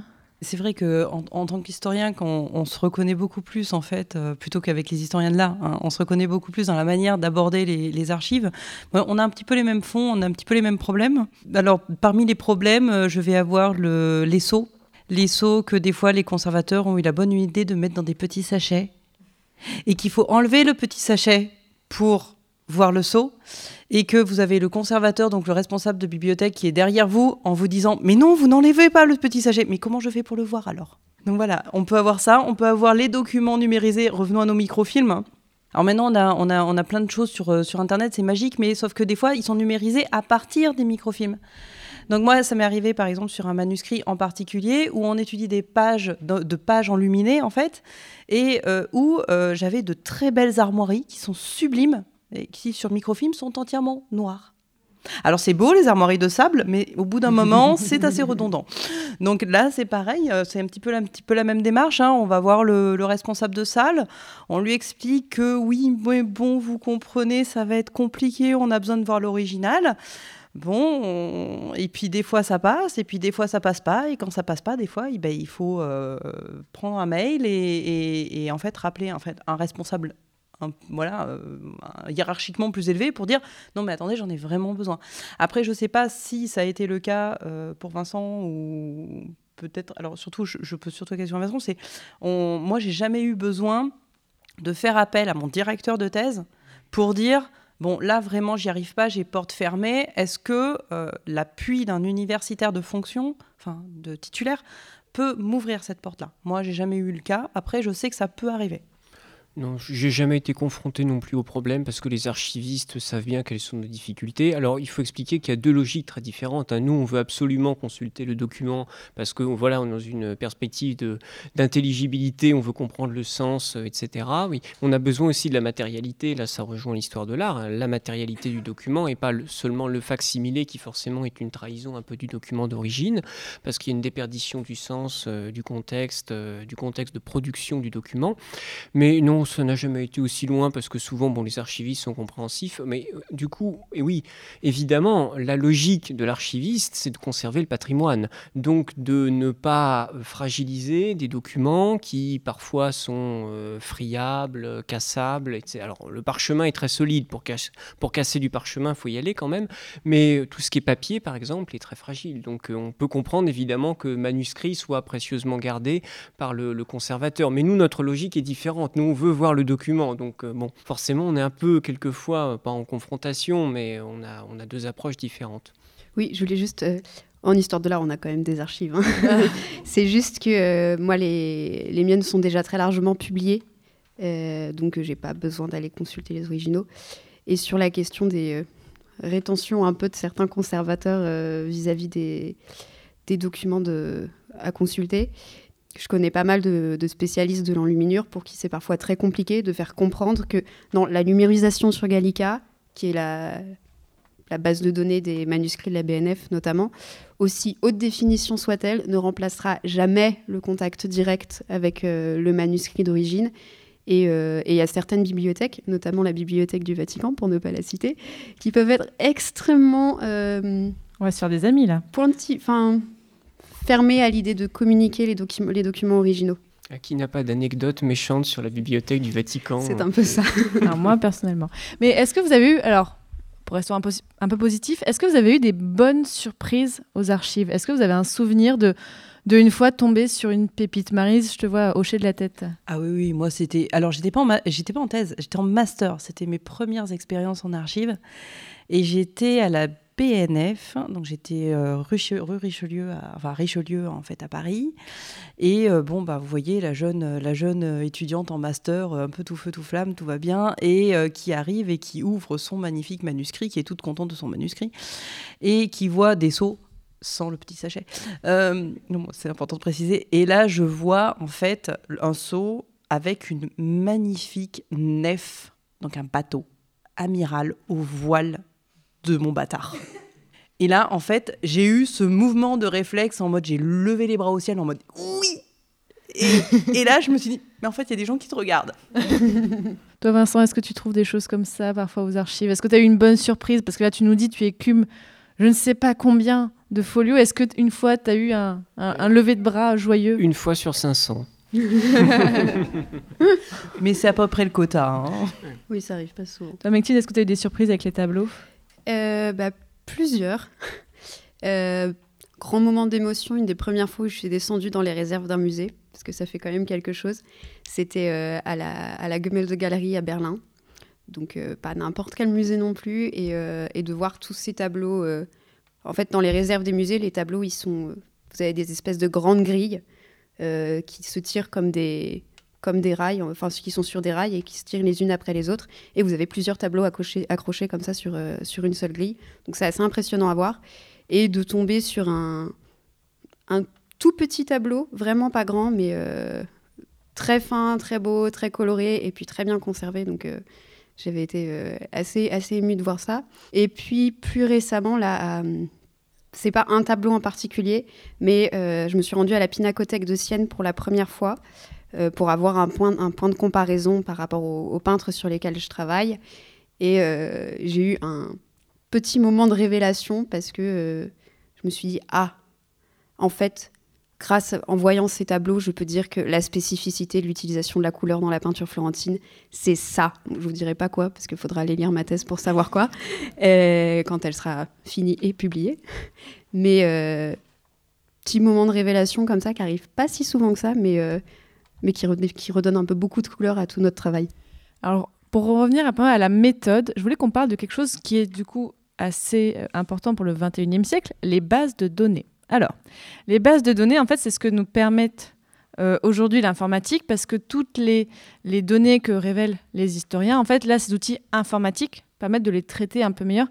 S8: C'est vrai que en, tant qu'historien, on, on, se reconnaît beaucoup plus en fait, euh, plutôt qu'avec les historiens de là, hein, on se reconnaît beaucoup plus dans la manière d'aborder les, archives. on a un petit peu les mêmes fonds, on a un petit peu les mêmes problèmes. Alors parmi les problèmes, euh, je vais avoir le, les seaux, les seaux que des fois les conservateurs ont eu la bonne idée de mettre dans des petits sachets et qu'il faut enlever le petit sachet pour voir le seau et que vous avez le conservateur, donc le responsable de bibliothèque qui est derrière vous en vous disant Mais non, vous n'enlevez pas le petit sachet. Mais comment je fais pour le voir alors? Donc voilà, on peut avoir ça, on peut avoir les documents numérisés. Revenons à nos microfilms. Alors maintenant, on a, on a, on a plein de choses sur, euh, sur Internet, c'est magique, mais sauf que des fois, ils sont numérisés à partir des microfilms. Donc moi, ça m'est arrivé par exemple sur un manuscrit en particulier où on étudie des pages de, pages enluminées en fait, et euh, où euh, j'avais de très belles armoiries qui sont sublimes, et qui sur microfilm sont entièrement noires. Alors c'est beau les armoiries de sable, mais au bout d'un moment <laughs> c'est assez redondant. Donc là c'est pareil, euh, c'est un petit peu la, un petit peu la même démarche. Hein. On va voir le, responsable de salle, on lui explique que oui, mais bon, vous comprenez, ça va être compliqué, on a besoin de voir l'original. Bon, et puis des fois ça passe, et puis des fois ça passe pas, et quand ça passe pas, des fois, eh ben, il faut euh, prendre un mail et, et, en fait rappeler un responsable voilà, euh, hiérarchiquement plus élevé pour dire non mais attendez, j'en ai vraiment besoin. Après, je sais pas si ça a été le cas euh, pour Vincent ou peut-être. Alors surtout, je, peux surtout question à Vincent, c'est moi j'ai jamais eu besoin de faire appel à mon directeur de thèse pour dire bon là vraiment j'y arrive pas, j'ai porte fermée. Est-ce que euh, l'appui d'un universitaire de fonction, enfin de titulaire, peut m'ouvrir cette porte-là? Moi j'ai jamais eu le cas. Après, je sais que ça peut arriver.
S7: Non, j'ai jamais été confronté non plus au problème parce que les archivistes savent bien quelles sont nos difficultés. Alors, il faut expliquer qu'il y a deux logiques très différentes. Hein. Nous, on veut absolument consulter le document parce que voilà, on est dans une perspective d'intelligibilité, on veut comprendre le sens, euh, etc. Oui, on a besoin aussi de la matérialité. Là, ça rejoint l'histoire de l'art, hein. la matérialité du document et pas seulement le facsimilé qui forcément est une trahison un peu du document d'origine parce qu'il y a une déperdition du sens, euh, du contexte, euh, du contexte de production du document. Mais non ça n'a jamais été aussi loin parce que souvent, bon, les archivistes sont compréhensifs. Mais euh, du coup, et oui, évidemment, la logique de l'archiviste, c'est de conserver le patrimoine. Donc, de ne pas fragiliser des documents qui parfois sont euh, friables, cassables. Etc. Alors, le parchemin est très solide. Pour, pour casser du parchemin, il faut y aller quand même. Mais tout ce qui est papier, par exemple, est très fragile. Donc, euh, on peut comprendre évidemment que manuscrit soit précieusement gardé par le, le conservateur. Mais nous, notre logique est différente. Nous, on veut voir le document. Donc, euh, bon, forcément, on est un peu, quelquefois, euh, pas en confrontation, mais on a, on a deux approches différentes.
S6: Oui, je voulais juste. Euh, en histoire de l'art, on a quand même des archives. Hein. <laughs> c'est juste que moi, les, les, miennes sont déjà très largement publiées. donc, j'ai pas besoin d'aller consulter les originaux. Et sur la question des rétentions un peu de certains conservateurs vis-à-vis des, des documents de, à consulter, je connais pas mal de, spécialistes de l'enluminure pour qui c'est parfois très compliqué de faire comprendre que dans la numérisation sur Gallica, qui est la, la base de données des manuscrits de la BNF notamment, aussi haute définition soit-elle, ne remplacera jamais le contact direct avec euh, le manuscrit d'origine. Euh, et il y a certaines bibliothèques, notamment la bibliothèque du Vatican, pour ne pas la citer, qui peuvent être extrêmement...
S5: Euh, On va se faire des amis là.
S6: Pointi, enfin fermé à l'idée de communiquer les, les documents originaux.
S7: À qui n'a pas d'anecdote méchante sur la bibliothèque du Vatican
S6: C'est un peu ça. <laughs>
S5: alors moi, personnellement. Mais est-ce que vous avez eu, alors, pour rester un peu, un peu positif, est-ce que vous avez eu des bonnes surprises aux archives? Est-ce que vous avez un souvenir de, de une fois tomber sur une pépite Marise, je te vois hocher de la tête?
S8: Ah oui, oui, moi c'était. Alors j'étais pas, en j'étais pas en thèse, j'étais en master. C'était mes premières expériences en archives. Et j'étais à la BNF, donc j'étais euh, rue, Richelieu, à, enfin Richelieu en fait à Paris. Et euh, bon, bah, vous voyez la jeune, la jeune étudiante en master, un peu tout feu tout flamme, tout va bien, et euh, qui arrive et qui ouvre son magnifique manuscrit, qui est toute contente de son manuscrit, et qui voit des seaux sans le petit sachet. c'est important de préciser. Et là, je vois en fait un seau avec une magnifique nef, donc un bateau amiral au voile de mon bâtard. Et là, en fait, j'ai eu ce mouvement de réflexe en mode j'ai levé les bras au ciel en mode oui et, là, je me suis dit, mais en fait, il y a des gens qui te regardent.
S5: Toi, Vincent, est-ce que tu trouves des choses comme ça parfois aux archives? Est-ce que tu as eu une bonne surprise? Parce que là, tu nous dis, tu écumes je ne sais pas combien de folio. Est-ce qu'une fois, tu as eu un, un, lever de bras joyeux?
S7: Une fois sur 500. <laughs>
S8: Mais c'est à peu près le quota. Hein.
S6: Oui, ça arrive pas souvent.
S5: Toi, Mectine, est-ce que tu as eu des surprises avec les tableaux?
S6: Bah, Plusieurs. <laughs> Euh, grand moment d'émotion, une des premières fois où je suis descendue dans les réserves d'un musée, parce que ça fait quand même quelque chose. C'était euh, à la, à la Galerie à Berlin. Donc, pas n'importe quel musée non plus. Et, et, de voir tous ces tableaux. en fait, dans les réserves des musées, les tableaux, ils sont. vous avez des espèces de grandes grilles qui se tirent comme des, comme des rails, enfin ceux qui sont sur des rails et qui se tirent les unes après les autres. Et vous avez plusieurs tableaux accrochés, comme ça sur, euh, sur une seule grille. Donc c'est assez impressionnant à voir. Et de tomber sur un, un tout petit tableau, vraiment pas grand, mais euh, très fin, très beau, très coloré et puis très bien conservé. Donc euh, j'avais été assez, assez émue de voir ça. Et puis plus récemment, là, c'est pas un tableau en particulier, mais je me suis rendue à la Pinacothèque de Sienne pour la première fois. Euh, pour avoir un point, un point de comparaison par rapport aux, peintres sur lesquels je travaille. Et euh, j'ai eu un petit moment de révélation parce que euh, je me suis dit, ah, en fait, grâce en voyant ces tableaux, je peux dire que la spécificité de l'utilisation de la couleur dans la peinture florentine, c'est ça. Je vous dirai pas quoi parce qu'il faudra aller lire ma thèse pour savoir quoi quand elle sera finie et publiée. Mais petit moment de révélation comme ça qui arrive pas si souvent que ça, mais mais qui, redonne un peu beaucoup de couleur à tout notre travail.
S5: Alors, pour revenir à la méthode, je voulais qu'on parle de quelque chose qui est du coup assez euh, important pour le 21e siècle, les bases de données. Alors, les bases de données, en fait, c'est ce que nous permettent euh, aujourd'hui l'informatique, parce que toutes les, données que révèlent les historiens, en fait, là, ces outils informatiques permettent de les traiter un peu mieux.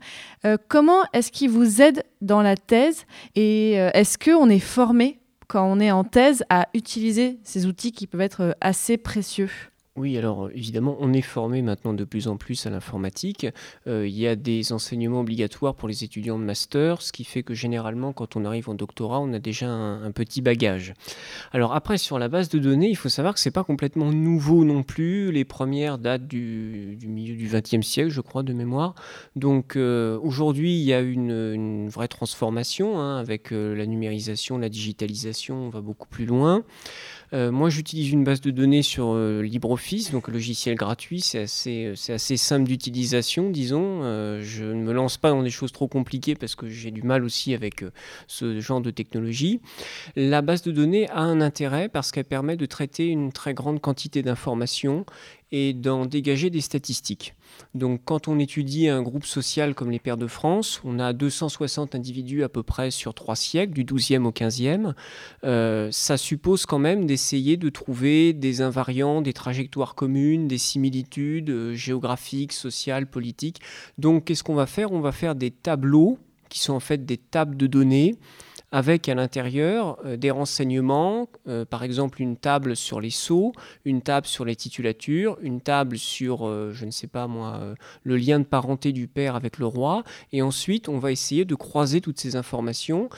S5: Euh, comment est-ce qu'ils vous aident dans la thèse et est-ce qu'on est formé quand on est en thèse à utiliser ces outils qui peuvent être euh, assez précieux
S7: oui, alors euh, évidemment, on est formé maintenant de plus en plus à l'informatique. Euh, il y a des enseignements obligatoires pour les étudiants de master, ce qui fait que généralement, quand on arrive en doctorat, on a déjà un, petit bagage. Alors après, sur la base de données, il faut savoir que c'est pas complètement nouveau non plus. Les premières datent du, milieu du XXe siècle, je crois, de mémoire. Donc euh, aujourd'hui, il y a une, vraie transformation hein, avec la numérisation, la digitalisation, on va beaucoup plus loin. Euh, moi, j'utilise une base de données sur euh, LibreOffice, donc logiciel gratuit. C'est assez, euh, c'est assez simple d'utilisation, disons. je ne me lance pas dans des choses trop compliquées parce que j'ai du mal aussi avec ce genre de technologie. La base de données a un intérêt parce qu'elle permet de traiter une très grande quantité d'informations et d'en dégager des statistiques. Donc quand on étudie un groupe social comme les Pères de France, on a 260 individus à peu près sur trois siècles, du 12e au 15e. Euh, ça suppose quand même d'essayer de trouver des invariants, des trajectoires communes, des similitudes euh, géographiques, sociales, politiques. Donc qu'est-ce qu'on va faire? On va faire des tableaux qui sont en fait des tables de données avec à l'intérieur euh, des renseignements, euh, par exemple une table sur les sceaux, une table sur les titulatures, une table sur, euh, je ne sais pas moi, le lien de parenté du père avec le roi, et ensuite on va essayer de croiser toutes ces informations.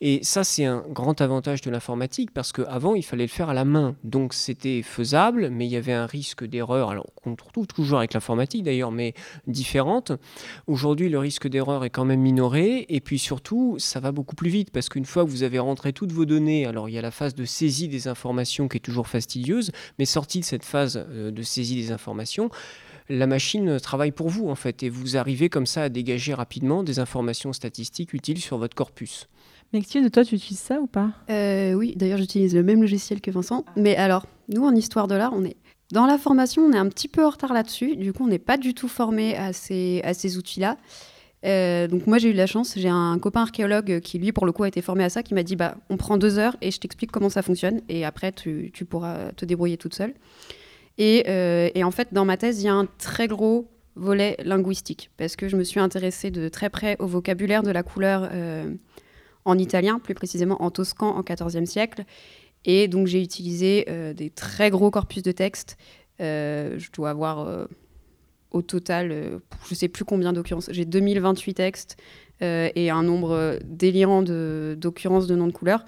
S7: Et ça c'est un grand avantage de l'informatique parce qu'avant il fallait le faire à la main, donc c'était faisable, mais il y avait un risque d'erreur, alors qu'on retrouve toujours avec l'informatique d'ailleurs, mais différente. Aujourd'hui le risque d'erreur est quand même minoré, et puis surtout ça va beaucoup plus vite parce que une fois que vous avez rentré toutes vos données, alors il y a la phase de saisie des informations qui est toujours fastidieuse, mais sortie de cette phase euh, de saisie des informations, la machine travaille pour vous en fait, et vous arrivez comme ça à dégager rapidement des informations statistiques utiles sur votre corpus.
S5: de toi, tu utilises ça ou pas?
S6: Euh, Oui, d'ailleurs j'utilise le même logiciel que Vincent. Mais alors, nous en histoire de l'art, on est dans la formation, on est un petit peu en retard là-dessus. Du coup, on n'est pas du tout formé à ces, à ces outils-là. Euh, donc moi j'ai eu de la chance, j'ai un copain archéologue qui lui pour le coup a été formé à ça, qui m'a dit bah on prend deux heures et je t'explique comment ça fonctionne et après tu, pourras te débrouiller toute seule. Et, euh, et, en fait dans ma thèse il y a un très gros volet linguistique parce que je me suis intéressée de très près au vocabulaire de la couleur euh, en italien, plus précisément en toscan en XIVe siècle. Et donc j'ai utilisé des très gros corpus de textes. je dois avoir au total, euh, je ne sais plus combien d'occurrences, j'ai 2028 textes euh, et un nombre délirant d'occurrences de, noms de couleurs.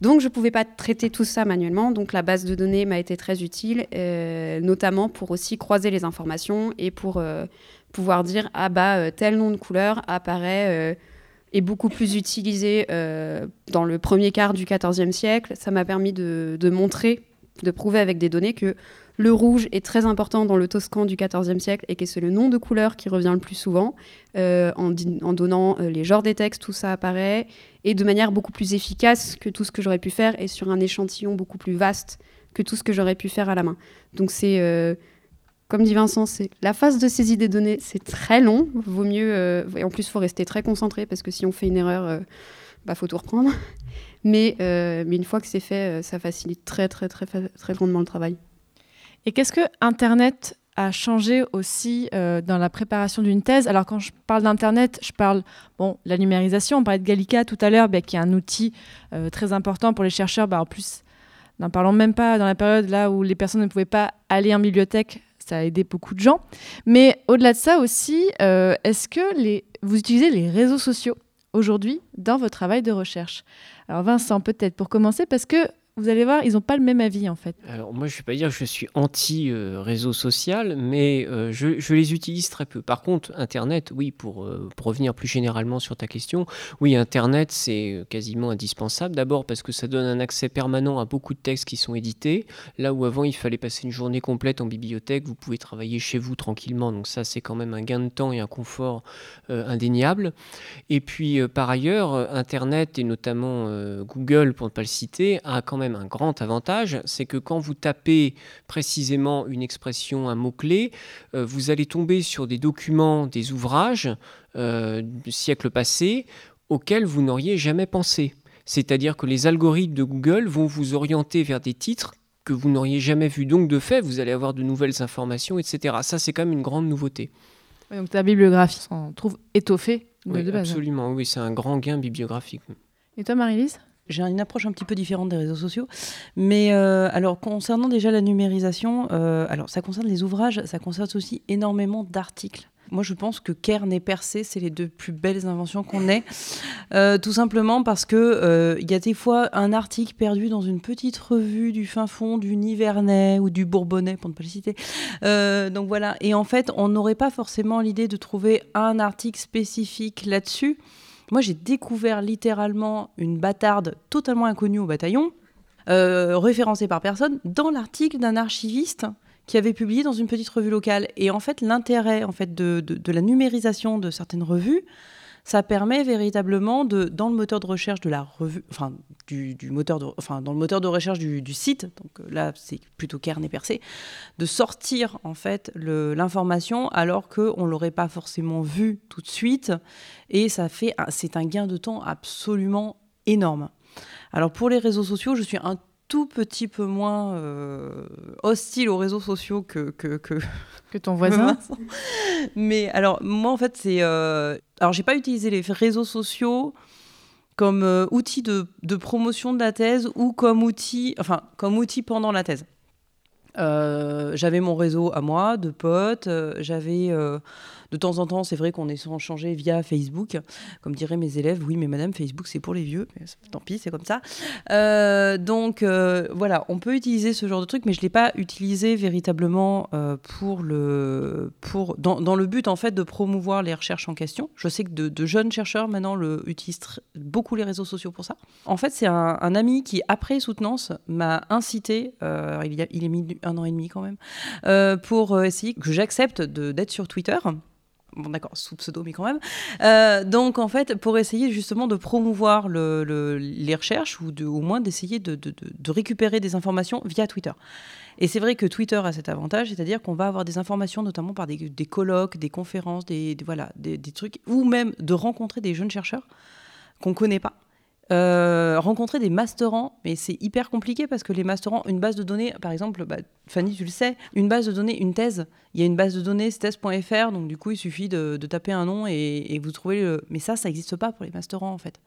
S6: Donc je ne pouvais pas traiter tout ça manuellement, donc la base de données m'a été très utile, euh, notamment pour aussi croiser les informations et pour pouvoir dire ah bah tel nom de couleur apparaît est beaucoup plus utilisé euh, dans le premier quart du XIVe siècle. Ça m'a permis de montrer, de prouver avec des données que le rouge est très important dans le toscan du XIVe siècle et que c'est le nom de couleur qui revient le plus souvent. Euh, en, donnant euh, les genres des textes, tout ça apparaît et de manière beaucoup plus efficace que tout ce que j'aurais pu faire et sur un échantillon beaucoup plus vaste que tout ce que j'aurais pu faire à la main. Donc c'est, euh, comme dit Vincent, c'est la phase de saisie des données, c'est très long. Vaut mieux, et en plus, il faut rester très concentré parce que si on fait une erreur, bah faut tout reprendre. <laughs> Mais, mais une fois que c'est fait, ça facilite très très très très grandement le travail.
S5: Et qu'est-ce que Internet a changé aussi euh, dans la préparation d'une thèse? Alors quand je parle d'Internet, je parle bon la numérisation. On parlait de Gallica tout à l'heure, bah, qui est un outil euh, très important pour les chercheurs. Bah, en plus, n'en parlons même pas dans la période là où les personnes ne pouvaient pas aller en bibliothèque. Ça a aidé beaucoup de gens. Mais au-delà de ça aussi, euh, est-ce que vous utilisez les réseaux sociaux aujourd'hui dans votre travail de recherche? Alors Vincent, peut-être pour commencer, parce que vous allez voir, ils n'ont pas le même avis en fait.
S7: Alors moi, je ne vais pas dire que je suis anti-réseau social, mais euh, je, les utilise très peu. Par contre, Internet, oui, pour, euh, revenir plus généralement sur ta question, oui, Internet, c'est quasiment indispensable. D'abord parce que ça donne un accès permanent à beaucoup de textes qui sont édités. Là où avant, il fallait passer une journée complète en bibliothèque, vous pouvez travailler chez vous tranquillement. Donc ça, c'est quand même un gain de temps et un confort euh, indéniable. Et puis, euh, par ailleurs, euh, Internet, et notamment euh, Google, pour ne pas le citer, a quand même un grand avantage, c'est que quand vous tapez précisément une expression, un mot-clé, euh, vous allez tomber sur des documents, des ouvrages euh, du siècle passé auxquels vous n'auriez jamais pensé. C'est-à-dire que les algorithmes de Google vont vous orienter vers des titres que vous n'auriez jamais vus. Donc, de fait, vous allez avoir de nouvelles informations, etc. Ça, c'est quand même une grande nouveauté.
S5: Ouais, Donc ta bibliographie s'en trouve étoffée de,
S7: Oui,
S5: de base.
S7: absolument. Oui, c'est un grand gain bibliographique.
S5: Et toi, Marie-Lise?
S8: J'ai une approche un petit peu différente des réseaux sociaux. Mais euh, alors, concernant déjà la numérisation, euh, alors ça concerne les ouvrages, ça concerne aussi énormément d'articles. Moi, je pense que Kern et Percé, c'est les deux plus belles inventions qu'on ait. Euh, tout simplement parce que il y a des fois un article perdu dans une petite revue du fin fond du Nivernais ou du Bourbonnais, pour ne pas le citer. Donc voilà. Et en fait, on n'aurait pas forcément l'idée de trouver un article spécifique là-dessus. Moi, j'ai découvert littéralement une bâtarde totalement inconnue au bataillon, euh, référencée par personne, dans l'article d'un archiviste qui avait publié dans une petite revue locale. Et en fait, l'intérêt en fait, de, la numérisation de certaines revues, ça permet véritablement de, dans le moteur de recherche de la revue, enfin, du, du moteur de, enfin, dans le moteur de recherche du, du site, donc euh, là, c'est plutôt Kern et Percé, de sortir en fait l'information alors qu'on l'aurait pas forcément vu tout de suite. Et ça fait, c'est un gain de temps absolument énorme. Alors pour les réseaux sociaux, je suis un tout petit peu moins euh, hostile aux réseaux sociaux que, que, que,
S5: Que ton voisin. <laughs>
S8: Mais alors, moi, en fait, c'est. euh, Alors, j'ai pas utilisé les réseaux sociaux comme euh, outil de, promotion de la thèse ou comme outil, enfin, comme outil pendant la thèse. Euh, j'avais mon réseau à moi de potes, euh, j'avais de temps en temps, c'est vrai qu'on est changé via Facebook, comme diraient mes élèves, oui mais madame Facebook c'est pour les vieux, tant pis c'est comme ça. Euh, donc euh, voilà, on peut utiliser ce genre de truc, mais je l'ai pas utilisé véritablement euh, pour le, pour dans, dans le but en fait de promouvoir les recherches en question. Je sais que de, jeunes chercheurs maintenant utilisent beaucoup les réseaux sociaux pour ça. En fait, c'est un, ami qui après soutenance m'a incité, il, il est mis un an et demi quand même, pour essayer que j'accepte d'être sur Twitter. Bon, d'accord, sous pseudo, mais quand même. Euh, donc, en fait, pour essayer justement de promouvoir le- le- les recherches ou au moins d'essayer de, récupérer des informations via Twitter. Et c'est vrai que Twitter a cet avantage, c'est-à-dire qu'on va avoir des informations notamment par des, colloques, des conférences, des, voilà, des trucs, ou même de rencontrer des jeunes chercheurs qu'on ne connaît pas. Euh, rencontrer des masterants, mais c'est hyper compliqué parce que les masterants, une base de données, par exemple, bah, Fanny, tu le sais, une base de données, une thèse, il y a une base de données, thèse.fr, donc du coup, il suffit de, taper un nom et, et vous trouvez le. Mais ça, ça n'existe pas pour les masterants, en fait.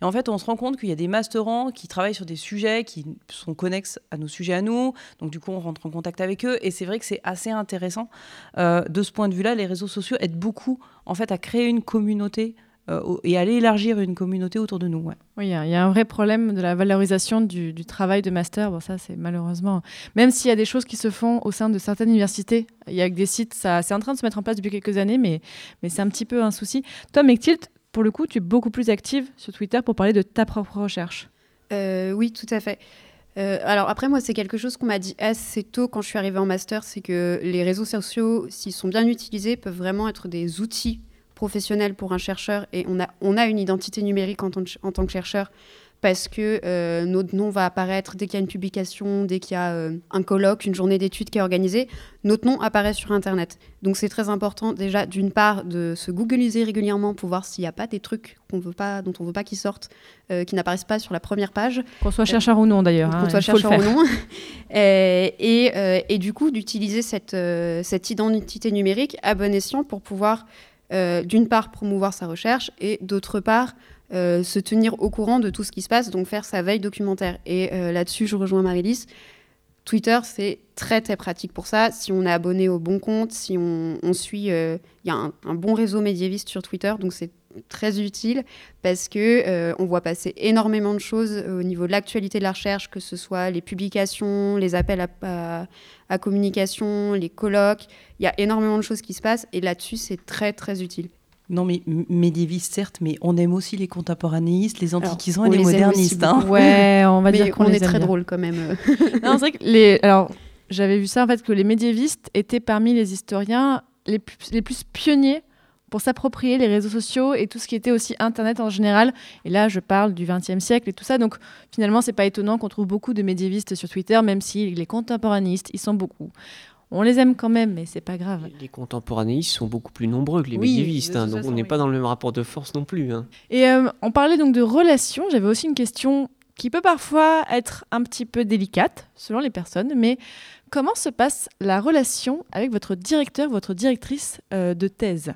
S8: Et en fait, on se rend compte qu'il y a des masterants qui travaillent sur des sujets qui sont connexes à nos sujets à nous, donc du coup, on rentre en contact avec eux, et c'est vrai que c'est assez intéressant. Euh, de ce point de vue-là, les réseaux sociaux aident beaucoup, en fait, à créer une communauté euh, et aller élargir une communauté autour de nous. Ouais.
S5: Oui, il y, a- il y a un vrai problème de la valorisation du, du travail de master. Bon, ça, c'est malheureusement. Même s'il y a des choses qui se font au sein de certaines universités, il y a des sites, ça, c'est en train de se mettre en place depuis quelques années, mais, mais c'est un petit peu un souci. Toi, Mechtilt, pour le coup, tu es beaucoup plus active sur Twitter pour parler de ta propre recherche.
S6: Euh, oui, tout à fait. Euh, alors après, moi, c'est quelque chose qu'on m'a dit assez tôt quand je suis arrivée en master, c'est que les réseaux sociaux, s'ils sont bien utilisés, peuvent vraiment être des outils professionnels pour un chercheur. Et on a, on a une identité numérique en tant, en tant que chercheur parce que euh, notre nom va apparaître dès qu'il y a une publication, dès qu'il y a euh, un colloque, une journée d'études qui est organisée, notre nom apparaît sur Internet. Donc c'est très important déjà d'une part de se googliser régulièrement pour voir s'il n'y a pas des trucs qu'on veut pas, dont on ne veut pas qu'ils sortent, euh, qui n'apparaissent pas sur la première page.
S5: Qu'on soit chercheur ou non d'ailleurs.
S6: Qu'on hein, soit chercheur ou non. <laughs> et, et, du coup d'utiliser cette, cette identité numérique à bon escient pour pouvoir d'une part promouvoir sa recherche et d'autre part euh, se tenir au courant de tout ce qui se passe, donc faire sa veille documentaire. Et euh, là-dessus, je rejoins Marie-Lise. Twitter, c'est très très pratique pour ça. Si on est abonné au bon compte, si on, suit, euh, il y a un, bon réseau médiéviste sur Twitter, donc c'est très utile parce que on voit passer énormément de choses au niveau de l'actualité de la recherche, que ce soit les publications, les appels à, à communication, les colloques. Il y a énormément de choses qui se passent et là-dessus, c'est très très utile.
S8: Non, mais médiévistes, certes, mais on aime aussi les contemporanéistes, les antiquisants et les, modernistes. Hein.
S5: Ouais, on va dire qu'on
S6: est très drôle quand même. <laughs> <laughs>
S5: non, c'est vrai que les. Alors, j'avais vu ça en fait que les médiévistes étaient parmi les historiens les plus, les plus pionniers pour s'approprier les réseaux sociaux et tout ce qui était aussi Internet en général. Et là, je parle du XXe siècle et tout ça. Donc, finalement, c'est pas étonnant qu'on trouve beaucoup de médiévistes sur Twitter, même si les contemporanéistes, ils sont beaucoup. On les aime quand même, mais c'est pas grave.
S7: Les contemporanéistes sont beaucoup plus nombreux que les médiévistes, hein, donc on n'est pas dans le même rapport de force non plus. Hein.
S5: Et euh, on parlait donc de relations. J'avais aussi une question qui peut parfois être un petit peu délicate selon les personnes, mais comment se passe la relation avec votre directeur, votre directrice euh, de thèse?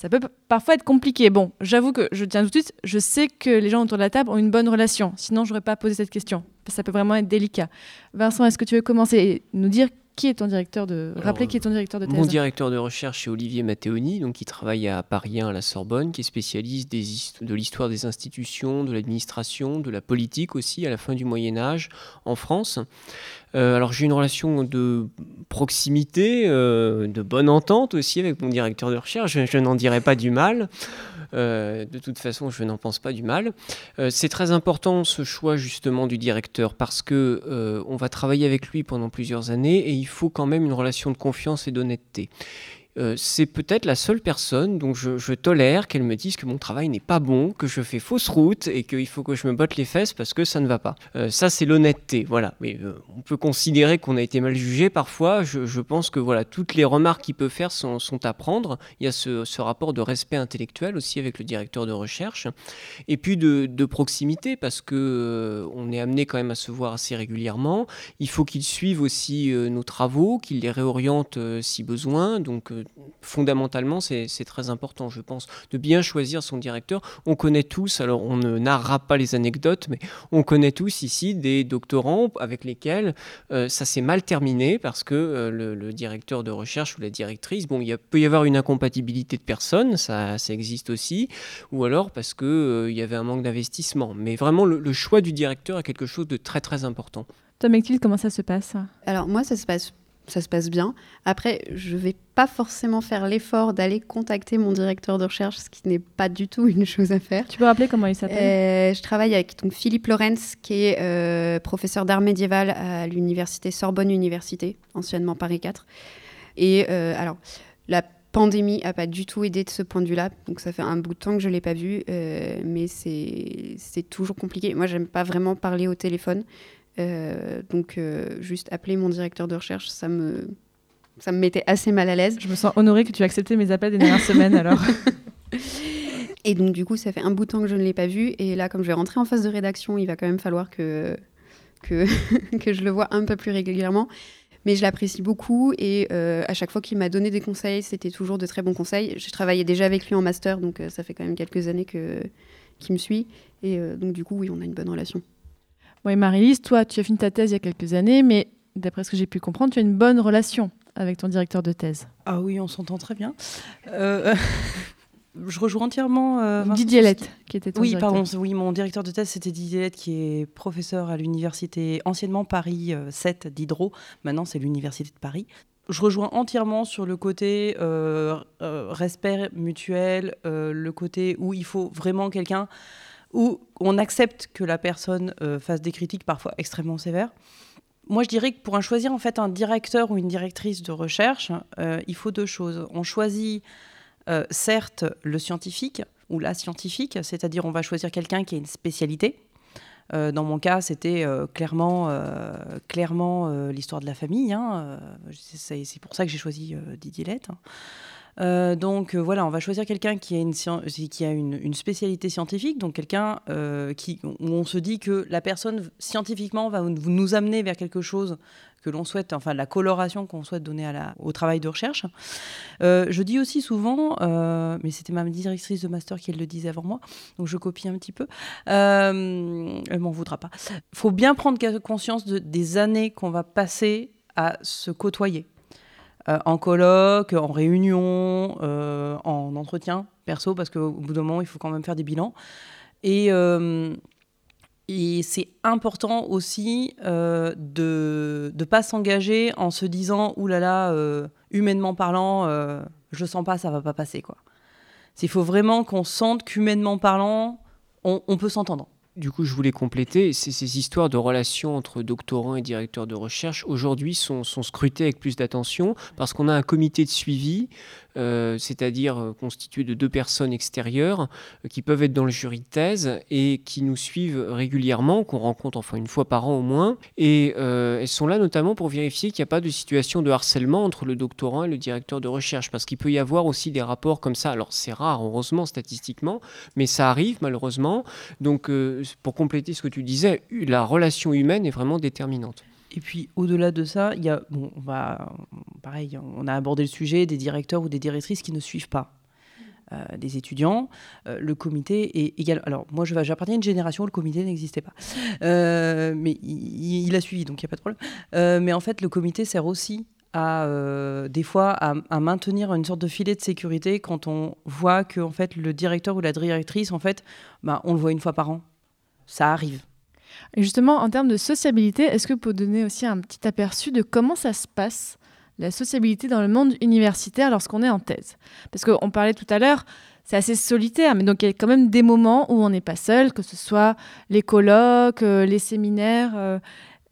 S5: Ça peut parfois être compliqué. Bon, j'avoue que je tiens tout de suite, je sais que les gens autour de la table ont une bonne relation. Sinon, je n'aurais pas posé cette question. Ça peut vraiment être délicat. Vincent, est-ce que tu veux commencer et nous dire qui est ton directeur de rappeler qui est ton directeur de thèse?
S7: Mon directeur de recherche est Olivier Matteoni, donc qui travaille à Paris 1 à la Sorbonne, qui est spécialiste des, de l'histoire des institutions, de l'administration, de la politique aussi à la fin du Moyen Âge en France. Euh, alors j'ai une relation de proximité, euh, de bonne entente aussi avec mon directeur de recherche. Je, n'en dirai pas du mal. Euh, de toute façon, je n'en pense pas du mal. c'est très important ce choix justement du directeur parce que on va travailler avec lui pendant plusieurs années et il faut quand même une relation de confiance et d'honnêteté. Euh, c'est peut-être la seule personne dont je, tolère qu'elle me dise que mon travail n'est pas bon, que je fais fausse route et qu'il faut que je me botte les fesses parce que ça ne va pas. Euh, ça, c'est l'honnêteté. Voilà. Euh, on peut considérer qu'on a été mal jugé parfois. Je, pense que voilà, toutes les remarques qu'il peut faire sont, à prendre. Il y a ce, rapport de respect intellectuel aussi avec le directeur de recherche et puis de, proximité parce que on est amené quand même à se voir assez régulièrement. Il faut qu'il suive aussi nos travaux, qu'il les réoriente si besoin. Donc fondamentalement, c'est très important, je pense, de bien choisir son directeur. On connaît tous, alors on ne narrera pas les anecdotes, mais on connaît tous ici des doctorants avec lesquels euh, ça s'est mal terminé parce que euh, le, directeur de recherche ou la directrice, bon, il peut y avoir une incompatibilité de personnes, ça, ça existe aussi, ou alors parce qu'il euh, il y avait un manque d'investissement. Mais vraiment, le, le choix du directeur est quelque chose de très très important.
S5: Tom Mectil, comment ça se passe?
S6: Alors moi, ça se passe ça se passe bien. Après, je ne vais pas forcément faire l'effort d'aller contacter mon directeur de recherche, ce qui n'est pas du tout <laughs> une chose à faire.
S5: Tu peux rappeler comment il s'appelle
S6: euh, Je travaille avec donc, Philippe Lorenz, qui est euh, professeur d'art médiéval à l'université Sorbonne Université, anciennement Paris 4. Et euh, alors, la pandémie n'a pas du tout aidé de ce point de vue-là. Donc ça fait un bout de temps que je ne l'ai pas vu, mais c'est toujours compliqué. Moi, j'aime pas vraiment parler au téléphone. Euh, donc, euh, juste appeler mon directeur de recherche, ça me, ça me mettait assez mal à l'aise.
S5: Je me sens honorée que tu aies accepté mes appels des dernières semaines alors. <laughs>
S6: Et donc, du coup, ça fait un bout de temps que je ne l'ai pas vu. Et là, comme je vais rentrer en phase de rédaction, il va quand même falloir que, que, <laughs> que je le vois un peu plus régulièrement. Mais je l'apprécie beaucoup et euh, à chaque fois qu'il m'a donné des conseils, c'était toujours de très bons conseils. Je travaillais déjà avec lui en master, donc ça fait quand même quelques années que, qu'il me suit. Et donc, du coup, oui, on a une bonne relation.
S5: Oui, Marie-Lise, toi, tu as fini ta thèse il y a quelques années, mais d'après ce que j'ai pu comprendre, tu as une bonne relation avec ton directeur de thèse.
S8: Ah oui, on s'entend très bien. Euh, <laughs> je rejoins entièrement euh,
S5: Didier Lett, qui était ton
S8: oui,
S5: directeur.
S8: pardon, oui, mon directeur de thèse, c'était Didier Lett, qui est professeur à l'université anciennement Paris 7 euh, d'Hydro. Maintenant, c'est l'université de Paris je rejoins entièrement sur le côté respect mutuel, le côté où il faut vraiment quelqu'un où on accepte que la personne fasse des critiques parfois extrêmement sévères. Moi, je dirais que pour un choisir en fait un directeur ou une directrice de recherche, il faut deux choses. On choisit certes le scientifique ou la scientifique, c'est-à-dire on va choisir quelqu'un qui a une spécialité, euh, dans mon cas, c'était euh, clairement, euh, clairement l'histoire de la famille. Hein, c'est pour ça que j'ai choisi Didier Lett. Donc voilà, on va choisir quelqu'un qui a, une, une, spécialité scientifique, donc quelqu'un où on se dit que la personne scientifiquement va nous amener vers quelque chose que l'on souhaite, enfin la coloration qu'on souhaite donner au travail de recherche. Euh, je dis aussi souvent, euh, mais c'était ma directrice de master qui le disait avant moi, donc je copie un petit peu, euh, elle m'en voudra pas. Il faut bien prendre conscience de, des années qu'on va passer à se côtoyer. Euh, en colloque, en réunion, en entretien perso, parce qu'au bout d'un moment, il faut quand même faire des bilans. Et et c'est important aussi euh, de ne pas s'engager en se disant Ouh là là, euh, humainement parlant, euh, je sens pas, ça va pas passer. Il faut vraiment qu'on sente qu'humainement parlant, on peut s'entendre.
S7: Du coup, je voulais compléter, ces histoires de relations entre doctorants et directeurs de recherche, aujourd'hui, sont, scrutées avec plus d'attention parce qu'on a un comité de suivi, c'est-à-dire euh, constitué de deux personnes extérieures euh, qui peuvent être dans le jury de thèse et qui nous suivent régulièrement, qu'on rencontre enfin une fois par an au moins. Et elles sont là notamment pour vérifier qu'il n'y a pas de situation de harcèlement entre le doctorant et le directeur de recherche, parce qu'il peut y avoir aussi des rapports comme ça. Alors, c'est rare, heureusement, statistiquement, mais ça arrive malheureusement. Donc, pour compléter ce que tu disais, la relation humaine est vraiment déterminante.
S8: Et puis au-delà de ça, il y a, bon, on va, pareil, on a abordé le sujet des directeurs ou des directrices qui ne suivent pas. Euh, des étudiants, euh, le comité est égal. Alors moi, j'appartiens à une génération où le comité n'existait pas, euh, mais il, a suivi, donc il n'y a pas de problème. mais en fait, le comité sert aussi à des fois à, maintenir une sorte de filet de sécurité quand on voit que en fait le directeur ou la directrice en fait, bah, on le voit une fois par an ça arrive.
S5: Justement, en termes de sociabilité, est-ce que vous pouvez donner aussi un petit aperçu de comment ça se passe, la sociabilité dans le monde universitaire lorsqu'on est en thèse? Parce qu'on parlait tout à l'heure, c'est assez solitaire, mais donc il y a quand même des moments où on n'est pas seul, que ce soit les colloques, euh, les séminaires. Euh,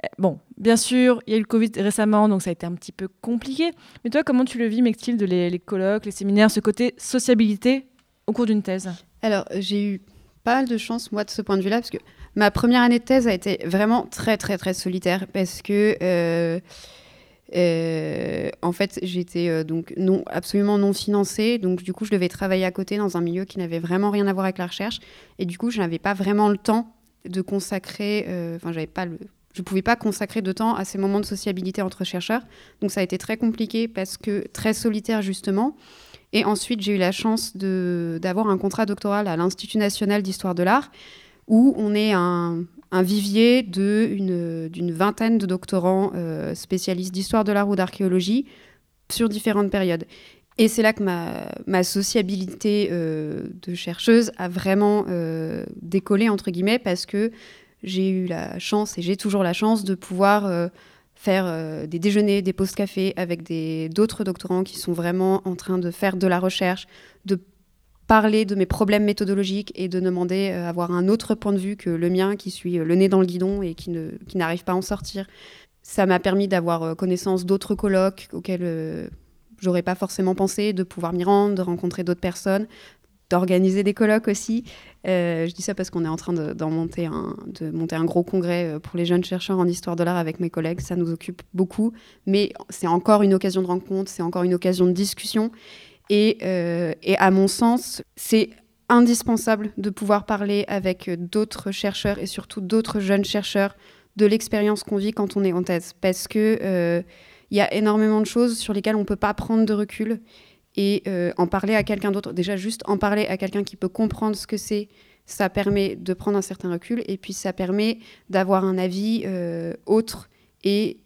S5: eh, bon, bien sûr, il y a eu le Covid récemment, donc ça a été un petit peu compliqué. Mais toi, comment tu le vis, Mextil, de les, les colloques, les séminaires, ce côté sociabilité au cours d'une thèse?
S6: Alors, j'ai eu pas mal de chance, moi, de ce point de vue-là, parce que ma première année de thèse a été vraiment très, très, très solitaire, parce que, euh, euh, en fait, j'étais euh, donc non, absolument non financée, donc du coup, je devais travailler à côté dans un milieu qui n'avait vraiment rien à voir avec la recherche, et du coup, je n'avais pas vraiment le temps de consacrer, enfin, j'avais pas le, je ne pouvais pas consacrer de temps à ces moments de sociabilité entre chercheurs. Donc ça a été très compliqué parce que très solitaire justement. Et ensuite, j'ai eu la chance d'avoir un contrat doctoral à l'Institut national d'histoire de l'art, où on est un, vivier d'une vingtaine de doctorants euh, spécialistes d'histoire de l'art ou d'archéologie sur différentes périodes. Et c'est là que ma, sociabilité euh, de chercheuse a vraiment euh, décollé, entre guillemets, parce que j'ai eu la chance, et j'ai toujours la chance, de pouvoir faire des déjeuners, des pauses café avec d'autres doctorants qui sont vraiment en train de faire de la recherche, de parler de mes problèmes méthodologiques et de demander à euh, avoir un autre point de vue que le mien, qui suis euh, le nez dans le guidon et qui n'arrive qui pas à en sortir. Ça m'a permis d'avoir connaissance d'autres colloques auxquels j'aurais pas forcément pensé, de pouvoir m'y rendre, de rencontrer d'autres personnes, d'organiser des colloques aussi. Euh, je dis ça parce qu'on est en train de, monter un, de monter un gros congrès euh, pour les jeunes chercheurs en histoire de l'art avec mes collègues. Ça nous occupe beaucoup, mais c'est encore une occasion de rencontre, c'est encore une occasion de discussion. Et, euh, et à mon sens, c'est indispensable de pouvoir parler avec d'autres chercheurs et surtout d'autres jeunes chercheurs de l'expérience qu'on vit quand on est en thèse. Parce que il y a énormément de choses sur lesquelles on ne peut pas prendre de recul et euh, en parler à quelqu'un d'autre. Déjà, juste en parler à quelqu'un qui peut comprendre ce que c'est, ça permet de prendre un certain recul et puis ça permet d'avoir un avis euh, autre. Et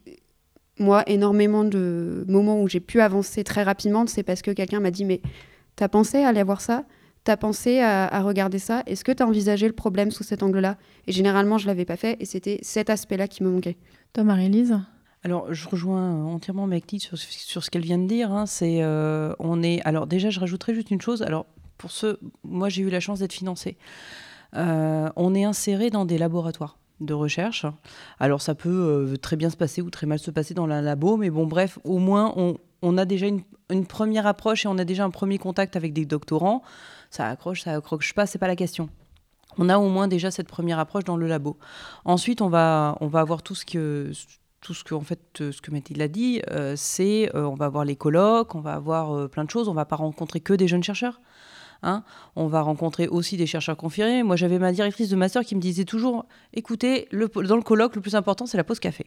S6: moi, énormément de moments où j'ai pu avancer très rapidement, c'est parce que quelqu'un m'a dit Mais t'as pensé à aller voir ça? T'as pensé à, à, regarder ça? Est-ce que t'as envisagé le problème sous cet angle-là? Et généralement, je l'avais pas fait et c'était cet aspect-là qui me manquait.
S5: Toi, Marie-Lise?
S8: Alors, je rejoins entièrement Mekti sur, sur ce qu'elle vient de dire. Hein. C'est, euh, on est. Alors, déjà, je rajouterai juste une chose. Alors, pour ceux, moi, j'ai eu la chance d'être financée. Euh, on est inséré dans des laboratoires de recherche. Alors, ça peut très bien se passer ou très mal se passer dans un labo, mais bon, bref, au moins, on, a déjà une, première approche et on a déjà un premier contact avec des doctorants. Ça accroche, ça accroche pas, c'est pas la question on a au moins déjà cette première approche dans le labo. Ensuite, on va, on va avoir tout ce que tout ce que en fait ce que Mathilde a dit, euh, c'est euh, on va avoir les colloques, on va avoir euh, plein de choses. On va pas rencontrer que des jeunes chercheurs. Hein. On va rencontrer aussi des chercheurs confirmés. Moi, j'avais ma directrice de master qui me disait toujours, écoutez, dans le colloque, le plus important, c'est la pause café.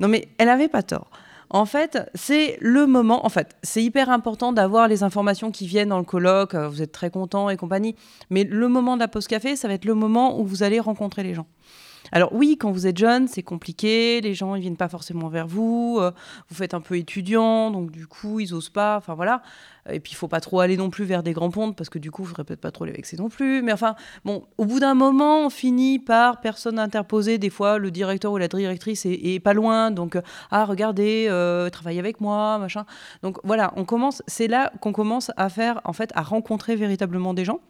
S8: Non, mais elle n'avait pas tort. En fait, c'est le moment. En fait, c'est hyper important d'avoir les informations qui viennent dans le colloque. Euh, vous êtes très content et compagnie. Mais le moment de la pause café, ça va être le moment où vous allez rencontrer les gens. Alors oui, quand vous êtes jeune, c'est compliqué, les gens ne viennent pas forcément vers vous, euh, vous faites un peu étudiant, donc du coup, ils osent pas, enfin voilà. Et puis, il faut pas trop aller non plus vers des grands pontes, parce que du coup, vous ne peut-être pas trop les vexer non plus. Mais enfin, bon, au bout d'un moment, on finit par personne interposée. Des fois, le directeur ou la directrice est, pas loin, donc, ah, regardez, euh, travaillez avec moi, machin. Donc voilà, on commence, c'est là qu'on commence à faire, en fait, à rencontrer véritablement des gens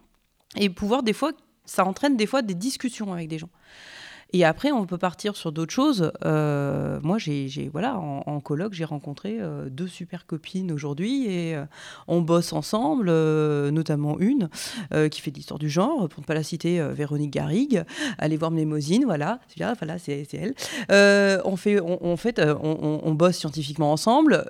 S8: et pouvoir, des fois, ça entraîne des fois des discussions avec des gens. Et après, on peut partir sur d'autres choses. Euh, moi, j'ai, voilà, en, colloque, j'ai rencontré euh, deux super copines aujourd'hui et euh, on bosse ensemble, notamment une qui fait de l'histoire du genre, pour ne pas la citer, Véronique Garrigue. Allez voir Mnémosine, voilà, voilà, c'est, elle. on fait, on, fait, on, bosse scientifiquement ensemble.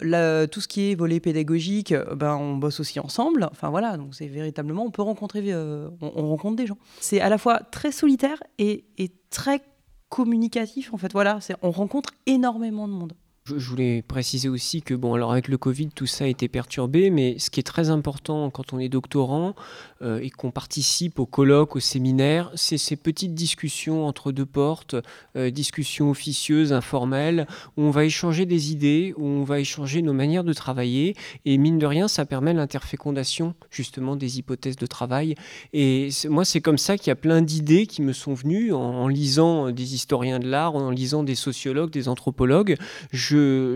S8: tout ce qui est volet pédagogique, ben, on bosse aussi ensemble. Enfin voilà, donc c'est véritablement, on peut rencontrer, on, rencontre des gens. C'est à la fois très solitaire et, et très communicatif. En fait, voilà, on rencontre énormément de monde.
S7: Je voulais préciser aussi que, bon, alors avec le Covid, tout ça a été perturbé, mais ce qui est très important quand on est doctorant euh, et qu'on participe au colloque, au séminaire, c'est ces petites discussions entre deux portes, euh, discussions officieuses, informelles, où on va échanger des idées, où on va échanger nos manières de travailler, et mine de rien, ça permet l'interfécondation, justement, des hypothèses de travail. Et moi, c'est comme ça qu'il y a plein d'idées qui me sont venues en, lisant des historiens de l'art, en lisant des sociologues, des anthropologues.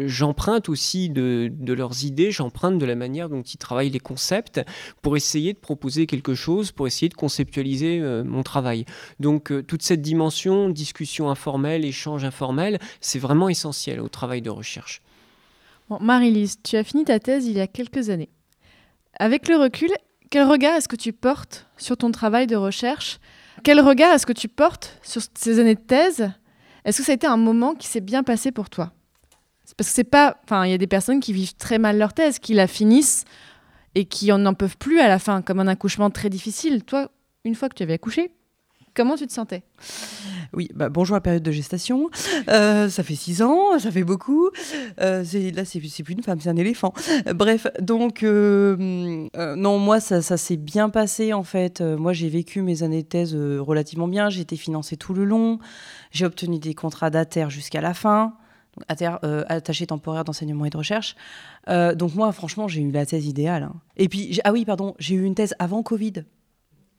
S7: J'emprunte aussi de, leurs idées, j'emprunte de la manière dont ils travaillent les concepts pour essayer de proposer quelque chose, pour essayer de conceptualiser euh, mon travail. Donc euh, toute cette dimension, discussion informelle, échange informel, c'est vraiment essentiel au travail de recherche.
S5: Marie-Lise, tu as fini ta thèse il y a quelques années. Avec le recul, quel regard est-ce que tu portes sur ton travail de recherche? Quel regard est-ce que tu portes sur ces années de thèse? Est-ce que ça a été un moment qui s'est bien passé pour toi? Parce que c'est pas. Enfin, il y a des personnes qui vivent très mal leur thèse, qui la finissent et qui n'en peuvent plus à la fin, comme un accouchement très difficile. Toi, une fois que tu avais accouché, comment tu te sentais?
S8: Oui, bah, bonjour à période de gestation. Euh, ça fait six ans, ça fait beaucoup. Euh, là, c'est plus une femme, c'est un éléphant. bref, donc, euh, non, moi, ça, ça s'est bien passé en fait. moi, j'ai vécu mes années de thèse relativement bien. J'ai été financée tout le long. J'ai obtenu des contrats d'ATER jusqu'à la fin. Euh, attaché temporaire d'enseignement et de recherche. Euh, donc moi, franchement, j'ai eu la thèse idéale. Hein. Et puis, ah oui, pardon, j'ai eu une thèse avant Covid.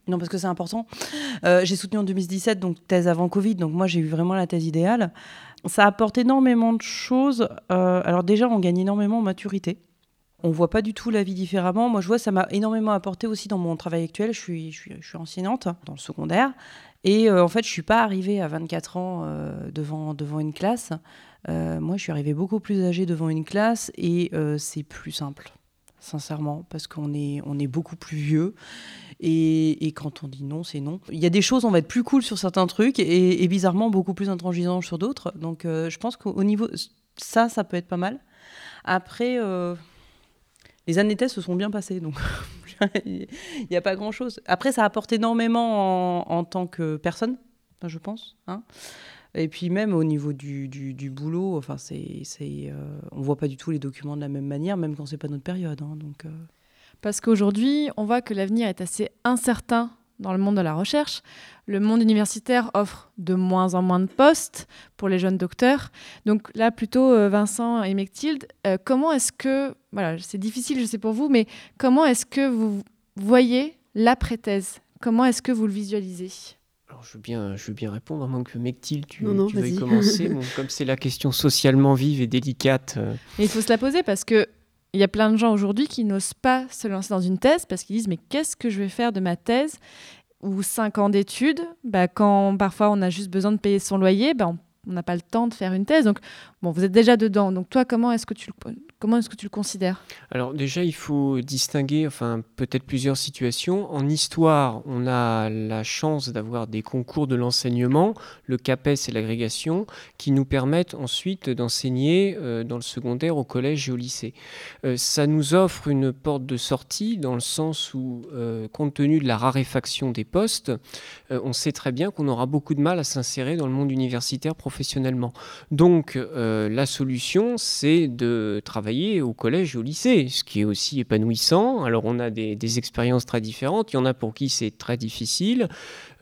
S8: Non, parce que c'est important. Euh, j'ai soutenu en 2017, donc thèse avant Covid. Donc moi, j'ai eu vraiment la thèse idéale. Ça apporte énormément de choses. alors déjà, on gagne énormément en maturité. On voit pas du tout la vie différemment. Moi, je vois, ça m'a énormément apporté aussi dans mon travail actuel. Je suis, je suis, je suis enseignante dans le secondaire. Et en fait, je suis pas arrivée à 24 ans devant, devant une classe. Euh, moi, je suis arrivée beaucoup plus âgée devant une classe et euh, c'est plus simple, sincèrement, parce qu'on est, beaucoup plus vieux. Et, quand on dit non, c'est non. Il y a des choses, on va être plus cool sur certains trucs et, bizarrement beaucoup plus intransigeant sur d'autres. Donc, euh, je pense qu'au niveau. Ça, ça peut être pas mal. Après, les années tests se sont bien passées, donc <laughs> il n'y a pas grand-chose. Après, ça apporte énormément en, en tant que personne, je pense. Hein. Et puis même au niveau du, du, boulot, enfin c'est, c'est, euh, on voit pas du tout les documents de la même manière, même quand c'est pas notre période. Hein, donc, euh.
S5: Parce qu'aujourd'hui, on voit que l'avenir est assez incertain dans le monde de la recherche. Le monde universitaire offre de moins en moins de postes pour les jeunes docteurs. Donc là, plutôt euh, Vincent et Mechtilde, comment est-ce que, voilà, c'est difficile, je sais pour vous, mais comment est-ce que vous voyez l'après-thèse Comment est-ce que vous le visualisez?
S7: Alors, je veux bien, je veux bien répondre, à moins que Mectil, tu,
S6: Non, non,
S7: tu veuilles commencer. Bon, comme c'est la question socialement vive et délicate, euh,
S5: Mais il faut se la poser parce que il y a plein de gens aujourd'hui qui n'osent pas se lancer dans une thèse parce qu'ils disent mais qu'est-ce que je vais faire de ma thèse ou cinq ans d'études? Bah, quand parfois on a juste besoin de payer son loyer bah, on on n'a pas le temps de faire une thèse. Donc bon vous êtes déjà dedans donc toi comment est-ce que tu le, comment est-ce que tu le considères?
S7: Alors déjà, il faut distinguer, enfin peut-être plusieurs situations. En histoire, on a la chance d'avoir des concours de l'enseignement, le CAPES et l'agrégation, qui nous permettent ensuite d'enseigner euh, dans le secondaire, au collège et au lycée. Euh, ça nous offre une porte de sortie dans le sens où, euh, compte tenu de la raréfaction des postes, on sait très bien qu'on aura beaucoup de mal à s'insérer dans le monde universitaire professionnellement. Donc euh, la solution, c'est de travailler au collège et au lycée, ce qui est aussi épanouissant. Alors on a des, des expériences très différentes. Il y en a pour qui c'est très difficile.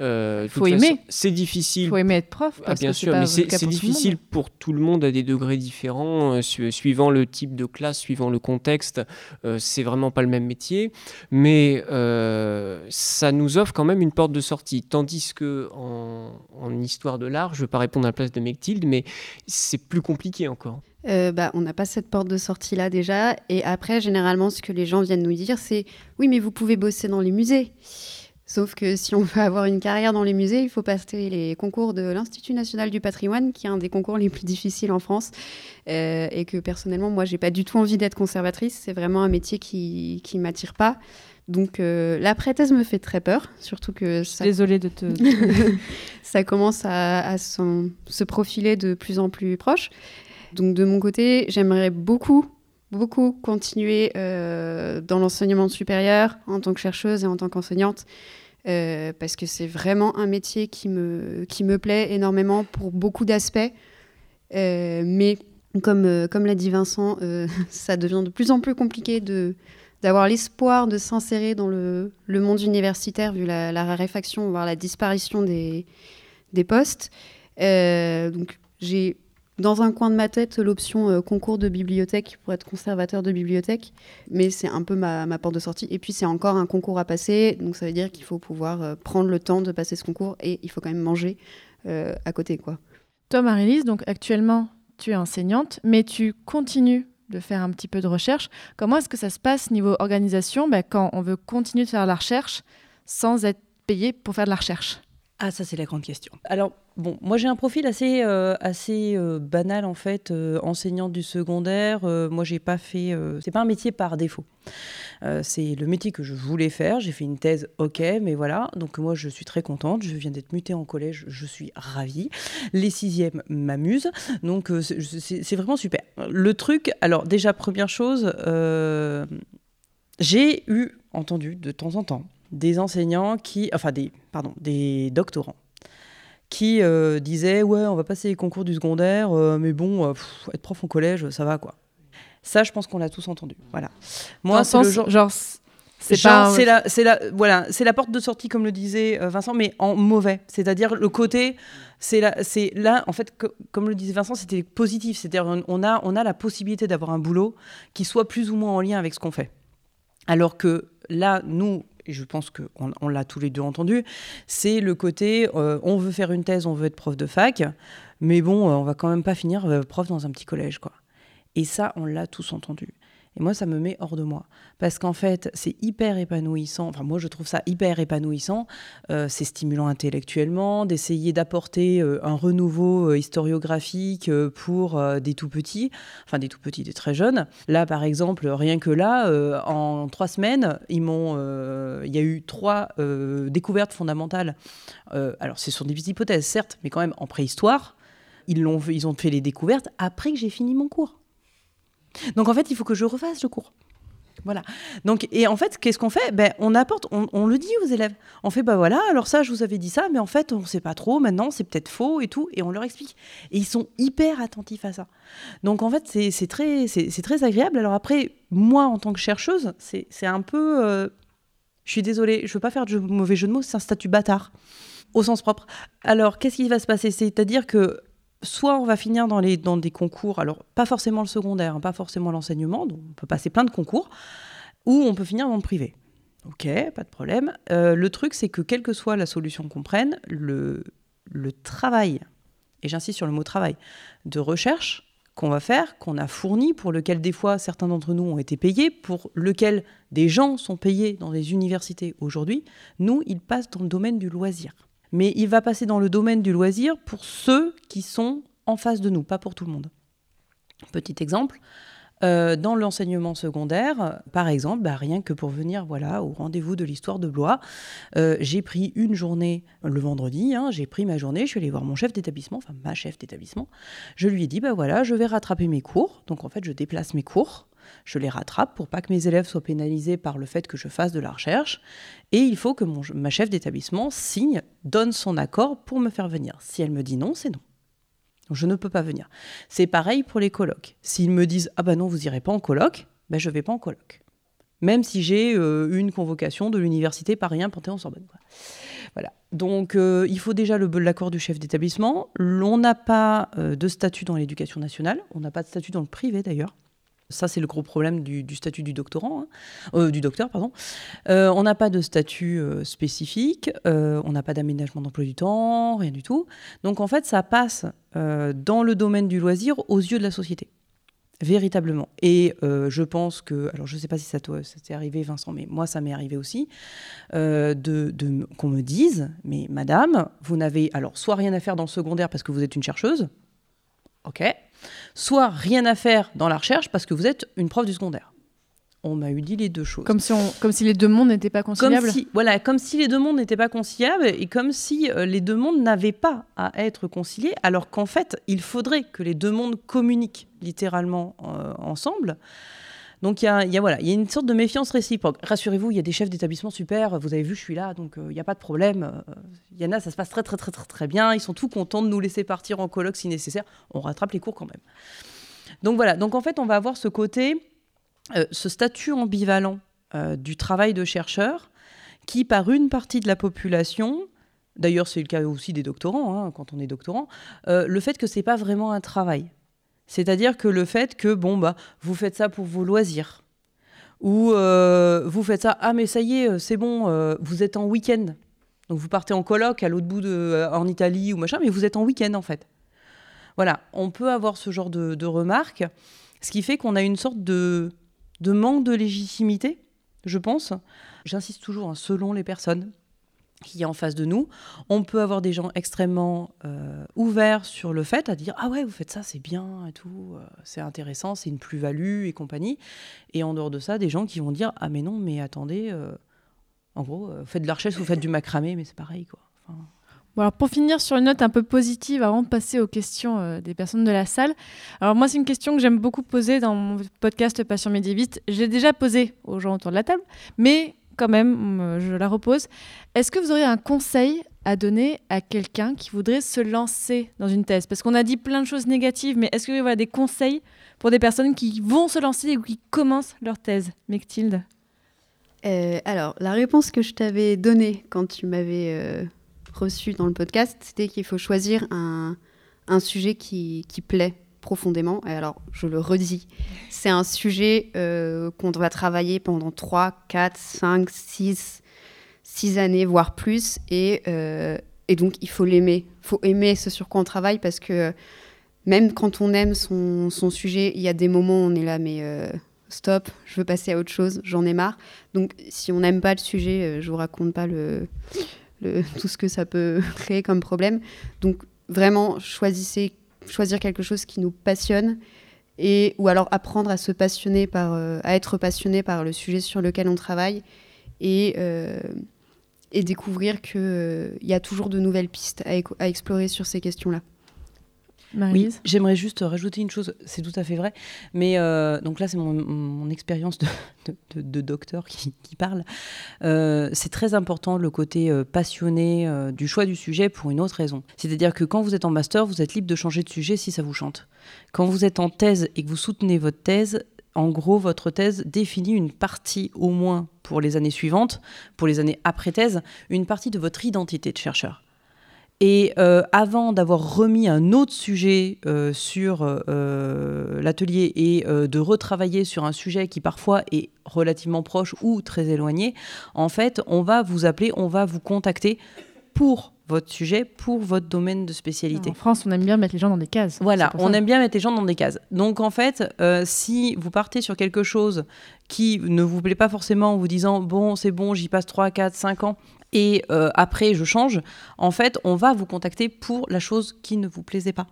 S7: Euh,
S5: Faut aimer.
S7: C'est difficile.
S5: il faut aimer être prof
S7: Ah, bien
S5: que
S7: sûr,
S5: pas
S7: mais c'est
S5: tout
S7: difficile pour tout le monde à des degrés différents, euh, su- suivant le type de classe, suivant le contexte. euh, c'est vraiment pas le même métier, mais euh, ça nous offre quand même une porte de sortie. Tandis que en, en histoire de l'art, je ne veux pas répondre à la place de Mechtilde, mais c'est plus compliqué encore.
S6: Euh, bah, on n'a pas cette porte de sortie là déjà. Et après, généralement, ce que les gens viennent nous dire, c'est oui, mais vous pouvez bosser dans les musées. Sauf que si on veut avoir une carrière dans les musées, il faut passer les concours de l'Institut national du patrimoine, qui est un des concours les plus difficiles en France. Euh, et que personnellement, moi, j'ai pas du tout envie d'être conservatrice. C'est vraiment un métier qui qui m'attire pas. Donc euh, la pré-thèse me fait très peur, surtout que ça
S5: désolée de te <laughs> <laughs>
S6: ça commence à, se profiler de plus en plus proche. Donc de mon côté, j'aimerais beaucoup, beaucoup continuer euh, dans l'enseignement supérieur en tant que chercheuse et en tant qu'enseignante, euh, parce que c'est vraiment un métier qui me, qui me plaît énormément pour beaucoup d'aspects. Euh, mais comme, euh, comme l'a dit Vincent, <laughs> ça devient de plus en plus compliqué de d'avoir l'espoir de s'insérer dans le, le monde universitaire vu la, la raréfaction, voire la disparition des, des postes. Donc j'ai dans un coin de ma tête l'option euh, concours de bibliothèque pour être conservateur de bibliothèque, mais c'est un peu ma, ma porte de sortie. Et puis c'est encore un concours à passer, donc ça veut dire qu'il faut pouvoir euh, prendre le temps de passer ce concours et il faut quand même manger euh, à côté. quoi.
S5: Toi, Marie-Lise, donc actuellement, tu es enseignante, mais tu continues de faire un petit peu de recherche. Comment est-ce que ça se passe niveau organisation bah, quand on veut continuer de faire de la recherche sans être payé pour faire de la recherche?
S8: Ah, ça, c'est la grande question. Alors, bon, moi, j'ai un profil assez, euh, assez euh, banal, en fait, euh, enseignante du secondaire. Moi, j'ai pas fait. c'est pas un métier par défaut. C'est le métier que je voulais faire. J'ai fait une thèse, ok, mais voilà. Donc, moi, je suis très contente. Je viens d'être mutée en collège. Je suis ravie. Les sixièmes m'amusent. Donc, c'est- vraiment super. Le truc, alors, déjà, première chose, j'ai eu entendu de temps en temps des enseignants qui, enfin des, pardon, des doctorants qui euh, disaient ouais on va passer les concours du secondaire, euh, mais bon euh, pff, être prof en collège ça va quoi. Ça je pense qu'on l'a tous entendu. Voilà.
S5: Le
S8: c'est le genre-
S5: genre, c'est pas.
S8: c'est la, c'est la, voilà, c'est la porte de sortie comme le disait Vincent, mais en mauvais. C'est-à-dire le côté, c'est là, c'est là, en fait, co- comme le disait Vincent, c'était positif. C'est-à-dire on a, on a la possibilité d'avoir un boulot qui soit plus ou moins en lien avec ce qu'on fait. Alors que là, nous, et je pense qu'on on, l'a tous les deux entendu, c'est le côté, euh, on veut faire une thèse, on veut être prof de fac, mais bon, euh, on va quand même pas finir euh, prof dans un petit collège, quoi. Et ça, on l'a tous entendu. Et moi, ça me met hors de moi. Parce qu'en fait, c'est hyper épanouissant. Enfin, moi, je trouve ça hyper épanouissant. Euh, c'est stimulant intellectuellement d'essayer d'apporter euh, un renouveau euh, historiographique pour des tout petits, enfin des tout petits, des très jeunes. Là, par exemple, rien que là, en trois semaines, ils m'ont, il y a eu trois découvertes fondamentales. Alors, ce sont des hypothèses, certes, mais quand même en préhistoire. Ils, l'ont, ils ont fait les découvertes après que j'ai fini mon cours. Donc en fait, il faut que je refasse le cours. Voilà. Donc, et en fait, qu'est-ce qu'on fait? Ben, On apporte, on, le dit aux élèves. On fait, bah voilà, alors ça, je vous avais dit ça, mais en fait, on ne sait pas trop, maintenant, c'est peut-être faux et tout, et on leur explique. Et ils sont hyper attentifs à ça. Donc, en fait, c'est très, c'est très agréable. Alors après, moi, en tant que chercheuse, c'est un peu... euh, je suis désolée, je ne veux pas faire de mauvais jeu de mots, c'est un statut bâtard, au sens propre. Alors, qu'est-ce qui va se passer? C'est-à-dire que soit on va finir dans, les, des concours, alors pas forcément le secondaire, hein, pas forcément l'enseignement, donc on peut passer plein de concours, ou on peut finir dans le privé. Ok, pas de problème. Euh, le truc, c'est que quelle que soit la solution qu'on prenne, le, le travail, et j'insiste sur le mot travail, de recherche qu'on va faire, qu'on a fourni, pour lequel des fois certains d'entre nous ont été payés, pour lequel des gens sont payés dans des universités aujourd'hui, nous, il passe dans le domaine du loisir. Mais il va passer dans le domaine du loisir pour ceux qui sont en face de nous, pas pour tout le monde. Petit exemple, euh, dans l'enseignement secondaire, par exemple, bah, rien que pour venir voilà, au rendez-vous de l'histoire de Blois, euh, j'ai pris une journée le vendredi, hein, j'ai pris ma journée, je suis allée voir mon chef d'établissement, enfin ma chef d'établissement. Je lui ai dit, bah je vais rattraper mes cours. Donc en fait, je déplace mes cours je les rattrape pour pas que mes élèves soient pénalisés par le fait que je fasse de la recherche. Et il faut que mon, ma chef d'établissement signe, donne son accord pour me faire venir. Si elle me dit non, c'est non je ne peux pas venir. C'est pareil pour les colloques. S'ils me disent ah ben non vous irez pas en colloque, ben je vais pas en colloque. Même si j'ai euh, une convocation de l'université Paris 1 Panthéon-Sorbonne. Voilà. Donc euh, il faut déjà l'accord du chef d'établissement. On n'a pas euh, de statut dans l'éducation nationale. On n'a pas de statut dans le privé d'ailleurs. Ça, c'est le gros problème du, statut du doctorant, hein. euh, du docteur, pardon. Euh, on n'a pas de statut euh, spécifique, on n'a pas d'aménagement d'emploi du temps, rien du tout. Donc en fait, ça passe dans le domaine du loisir aux yeux de la société, véritablement. Et je pense que, alors je ne sais pas si ça, t'est arrivé, Vincent, mais moi, ça m'est arrivé aussi, qu'on me dise, mais madame, vous n'avez alors soit rien à faire dans le secondaire parce que vous êtes une chercheuse, ok, soit rien à faire dans la recherche parce que vous êtes une prof du secondaire. On m'a eu dit les deux choses.
S5: Comme si, on, comme si les deux mondes n'étaient pas conciliables
S8: comme si, Voilà, comme si les deux mondes n'étaient pas conciliables et comme si euh, les deux mondes n'avaient pas à être conciliés, alors qu'en fait, il faudrait que les deux mondes communiquent littéralement euh, ensemble. Donc il y a, voilà, y a une sorte de méfiance réciproque. Rassurez-vous, il y a des chefs d'établissement super, vous avez vu, je suis là, donc euh, il n'y a pas de problème. Il y en a, ça se passe très très très très très bien, ils sont tout contents de nous laisser partir en colloque si nécessaire. On rattrape les cours quand même. Donc voilà, donc en fait on va avoir ce côté, euh, ce statut ambivalent euh, du travail de chercheur qui par une partie de la population D'ailleurs, c'est le cas aussi des doctorants, hein, quand on est doctorant, le fait que c'est pas vraiment un travail. C'est-à-dire que le fait que, bon, bah, vous faites ça pour vos loisirs. Ou euh, vous faites ça, ah mais ça y est, c'est bon, euh, vous êtes en week-end. Donc vous partez en colloque à l'autre bout de, euh, en Italie ou machin, mais vous êtes en week-end en fait. Voilà, on peut avoir ce genre de, de remarques, ce qui fait qu'on a une sorte de, de manque de légitimité, je pense. J'insiste toujours, hein, selon les personnes qui est en face de nous. On peut avoir des gens extrêmement euh, ouverts sur le fait à dire ah ouais vous faites ça c'est bien et tout euh, c'est intéressant c'est une plus-value et compagnie. Et en dehors de ça des gens qui vont dire ah mais non mais attendez euh, en gros faites de la recherche vous faites du macramé mais c'est pareil quoi.
S5: Bon alors pour finir sur une note un peu positive avant de passer aux questions des personnes de la salle alors moi c'est une question que j'aime beaucoup poser dans mon podcast Passion médiéviste. J'ai déjà posé aux gens autour de la table mais quand même, je la repose. Est-ce que vous auriez un conseil à donner à quelqu'un qui voudrait se lancer dans une thèse? Parce qu'on a dit plein de choses négatives, mais est-ce que vous avez des conseils pour des personnes qui vont se lancer ou qui commencent leur thèse Mechtilde
S6: euh, Alors, la réponse que je t'avais donnée quand tu m'avais euh, reçu dans le podcast, c'était qu'il faut choisir un, un sujet qui, qui plaît profondément. Et alors, je le redis, c'est un sujet euh, qu'on doit travailler pendant 3, 4, 5, 6, 6 années, voire plus. Et, euh, et donc, il faut l'aimer. Il faut aimer ce sur quoi on travaille parce que même quand on aime son, sujet, il y a des moments où on est là, mais euh, stop, je veux passer à autre chose, j'en ai marre. Donc, si on n'aime pas le sujet, je vous raconte pas le, tout ce que ça peut <laughs> créer comme problème. Donc, vraiment, choisissez choisir quelque chose qui nous passionne et ou alors apprendre à se passionner par euh, à être passionné par le sujet sur lequel on travaille et euh, découvrir qu'il euh, il y a toujours de nouvelles pistes à, à explorer sur ces questions-là.
S8: Oui, j'aimerais juste rajouter une chose, c'est tout à fait vrai, mais euh, donc là c'est mon, expérience de, docteur qui, parle. Euh, c'est très important le côté euh, passionné du choix du sujet pour une autre raison. C'est-à-dire que quand vous êtes en master, vous êtes libre de changer de sujet si ça vous chante. Quand vous êtes en thèse et que vous soutenez votre thèse, en gros, votre thèse définit une partie, au moins pour les années suivantes, pour les années après thèse, une partie de votre identité de chercheur. Et euh, avant d'avoir remis un autre sujet euh, sur euh, l'atelier et de retravailler sur un sujet qui parfois est relativement proche ou très éloigné, en fait, on va vous appeler, on va vous contacter pour votre sujet, pour votre domaine de spécialité.
S5: En France, on aime bien mettre les gens dans des cases.
S8: Voilà, on aime bien mettre les gens dans des cases. Donc en fait, si vous partez sur quelque chose qui ne vous plaît pas forcément en vous disant bon, c'est bon, j'y passe 3, 4, 5 ans, et euh, après je change, en fait, on va vous contacter pour la chose qui ne vous plaisait pas.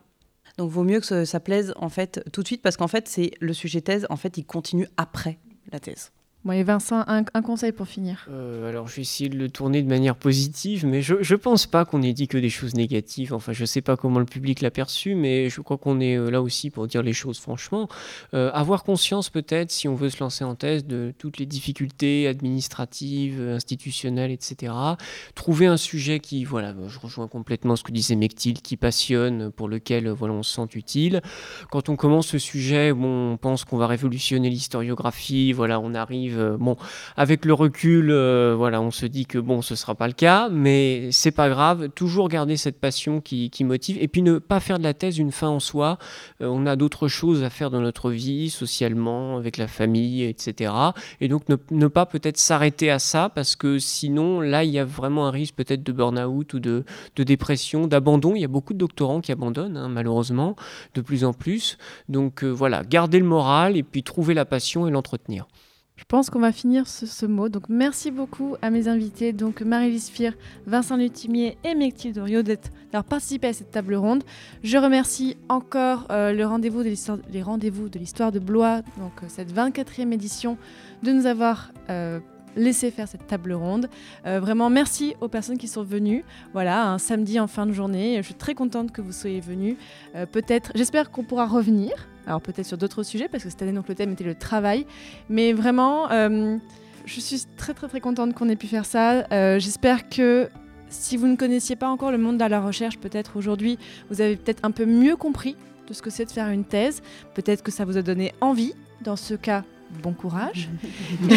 S8: Donc, vaut mieux que ça plaise en fait tout de suite parce qu'en fait, c'est le sujet thèse. En fait, il continue après la thèse.
S5: Bon, et Vincent, un, conseil pour finir
S7: euh, Alors, je vais essayer de le tourner de manière positive, mais je ne pense pas qu'on ait dit que des choses négatives. Enfin, je ne sais pas comment le public l'a perçu, mais je crois qu'on est euh, là aussi pour dire les choses franchement. Euh, avoir conscience, peut-être, si on veut se lancer en thèse, de toutes les difficultés administratives, institutionnelles, etc. Trouver un sujet qui, voilà, je rejoins complètement ce que disait Mectil, qui passionne, pour lequel voilà, on se sent utile. Quand on commence ce sujet, bon, on pense qu'on va révolutionner l'historiographie, voilà, on arrive euh, bon, avec le recul, euh, voilà, on se dit que bon, ce sera pas le cas, mais c'est pas grave. Toujours garder cette passion qui, motive, et puis ne pas faire de la thèse une fin en soi. Euh, on a d'autres choses à faire dans notre vie, socialement, avec la famille, etc. Et donc ne, pas peut-être s'arrêter à ça, parce que sinon, là, il y a vraiment un risque peut-être de burn-out ou de, dépression, d'abandon. Il y a beaucoup de doctorants qui abandonnent, hein, malheureusement, de plus en plus. Donc voilà, garder le moral et puis trouver la passion et l'entretenir.
S5: Je pense qu'on va finir ce, mot. Donc merci beaucoup à mes invités, donc Marie-Lise Vincent Lutimier et Mectil Dorio d'avoir participé à cette table ronde. Je remercie encore euh, le rendez-vous de les rendez-vous de l'histoire de Blois, donc euh, cette 24e édition, de nous avoir euh, laisser faire cette table ronde. Vraiment, merci aux personnes qui sont venues. Voilà, un samedi en fin de journée. Je suis très contente que vous soyez venus. Peut-être, j'espère qu'on pourra revenir. Alors peut-être sur d'autres sujets, parce que cette année, donc, le thème était le travail. Mais vraiment, euh, je suis très très très contente qu'on ait pu faire ça. j'espère que si vous ne connaissiez pas encore le monde de la recherche, peut-être aujourd'hui, vous avez peut-être un peu mieux compris de ce que c'est de faire une thèse. Peut-être que ça vous a donné envie. Dans ce cas, bon courage. <laughs>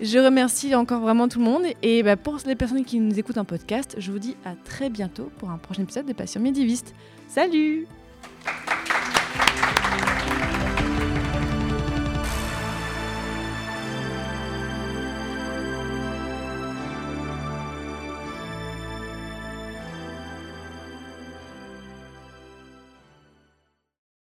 S5: je remercie encore vraiment tout le monde. Et bah, pour les personnes qui nous écoutent en podcast, je vous dis à très bientôt pour un prochain épisode de Passion médiéviste. Salut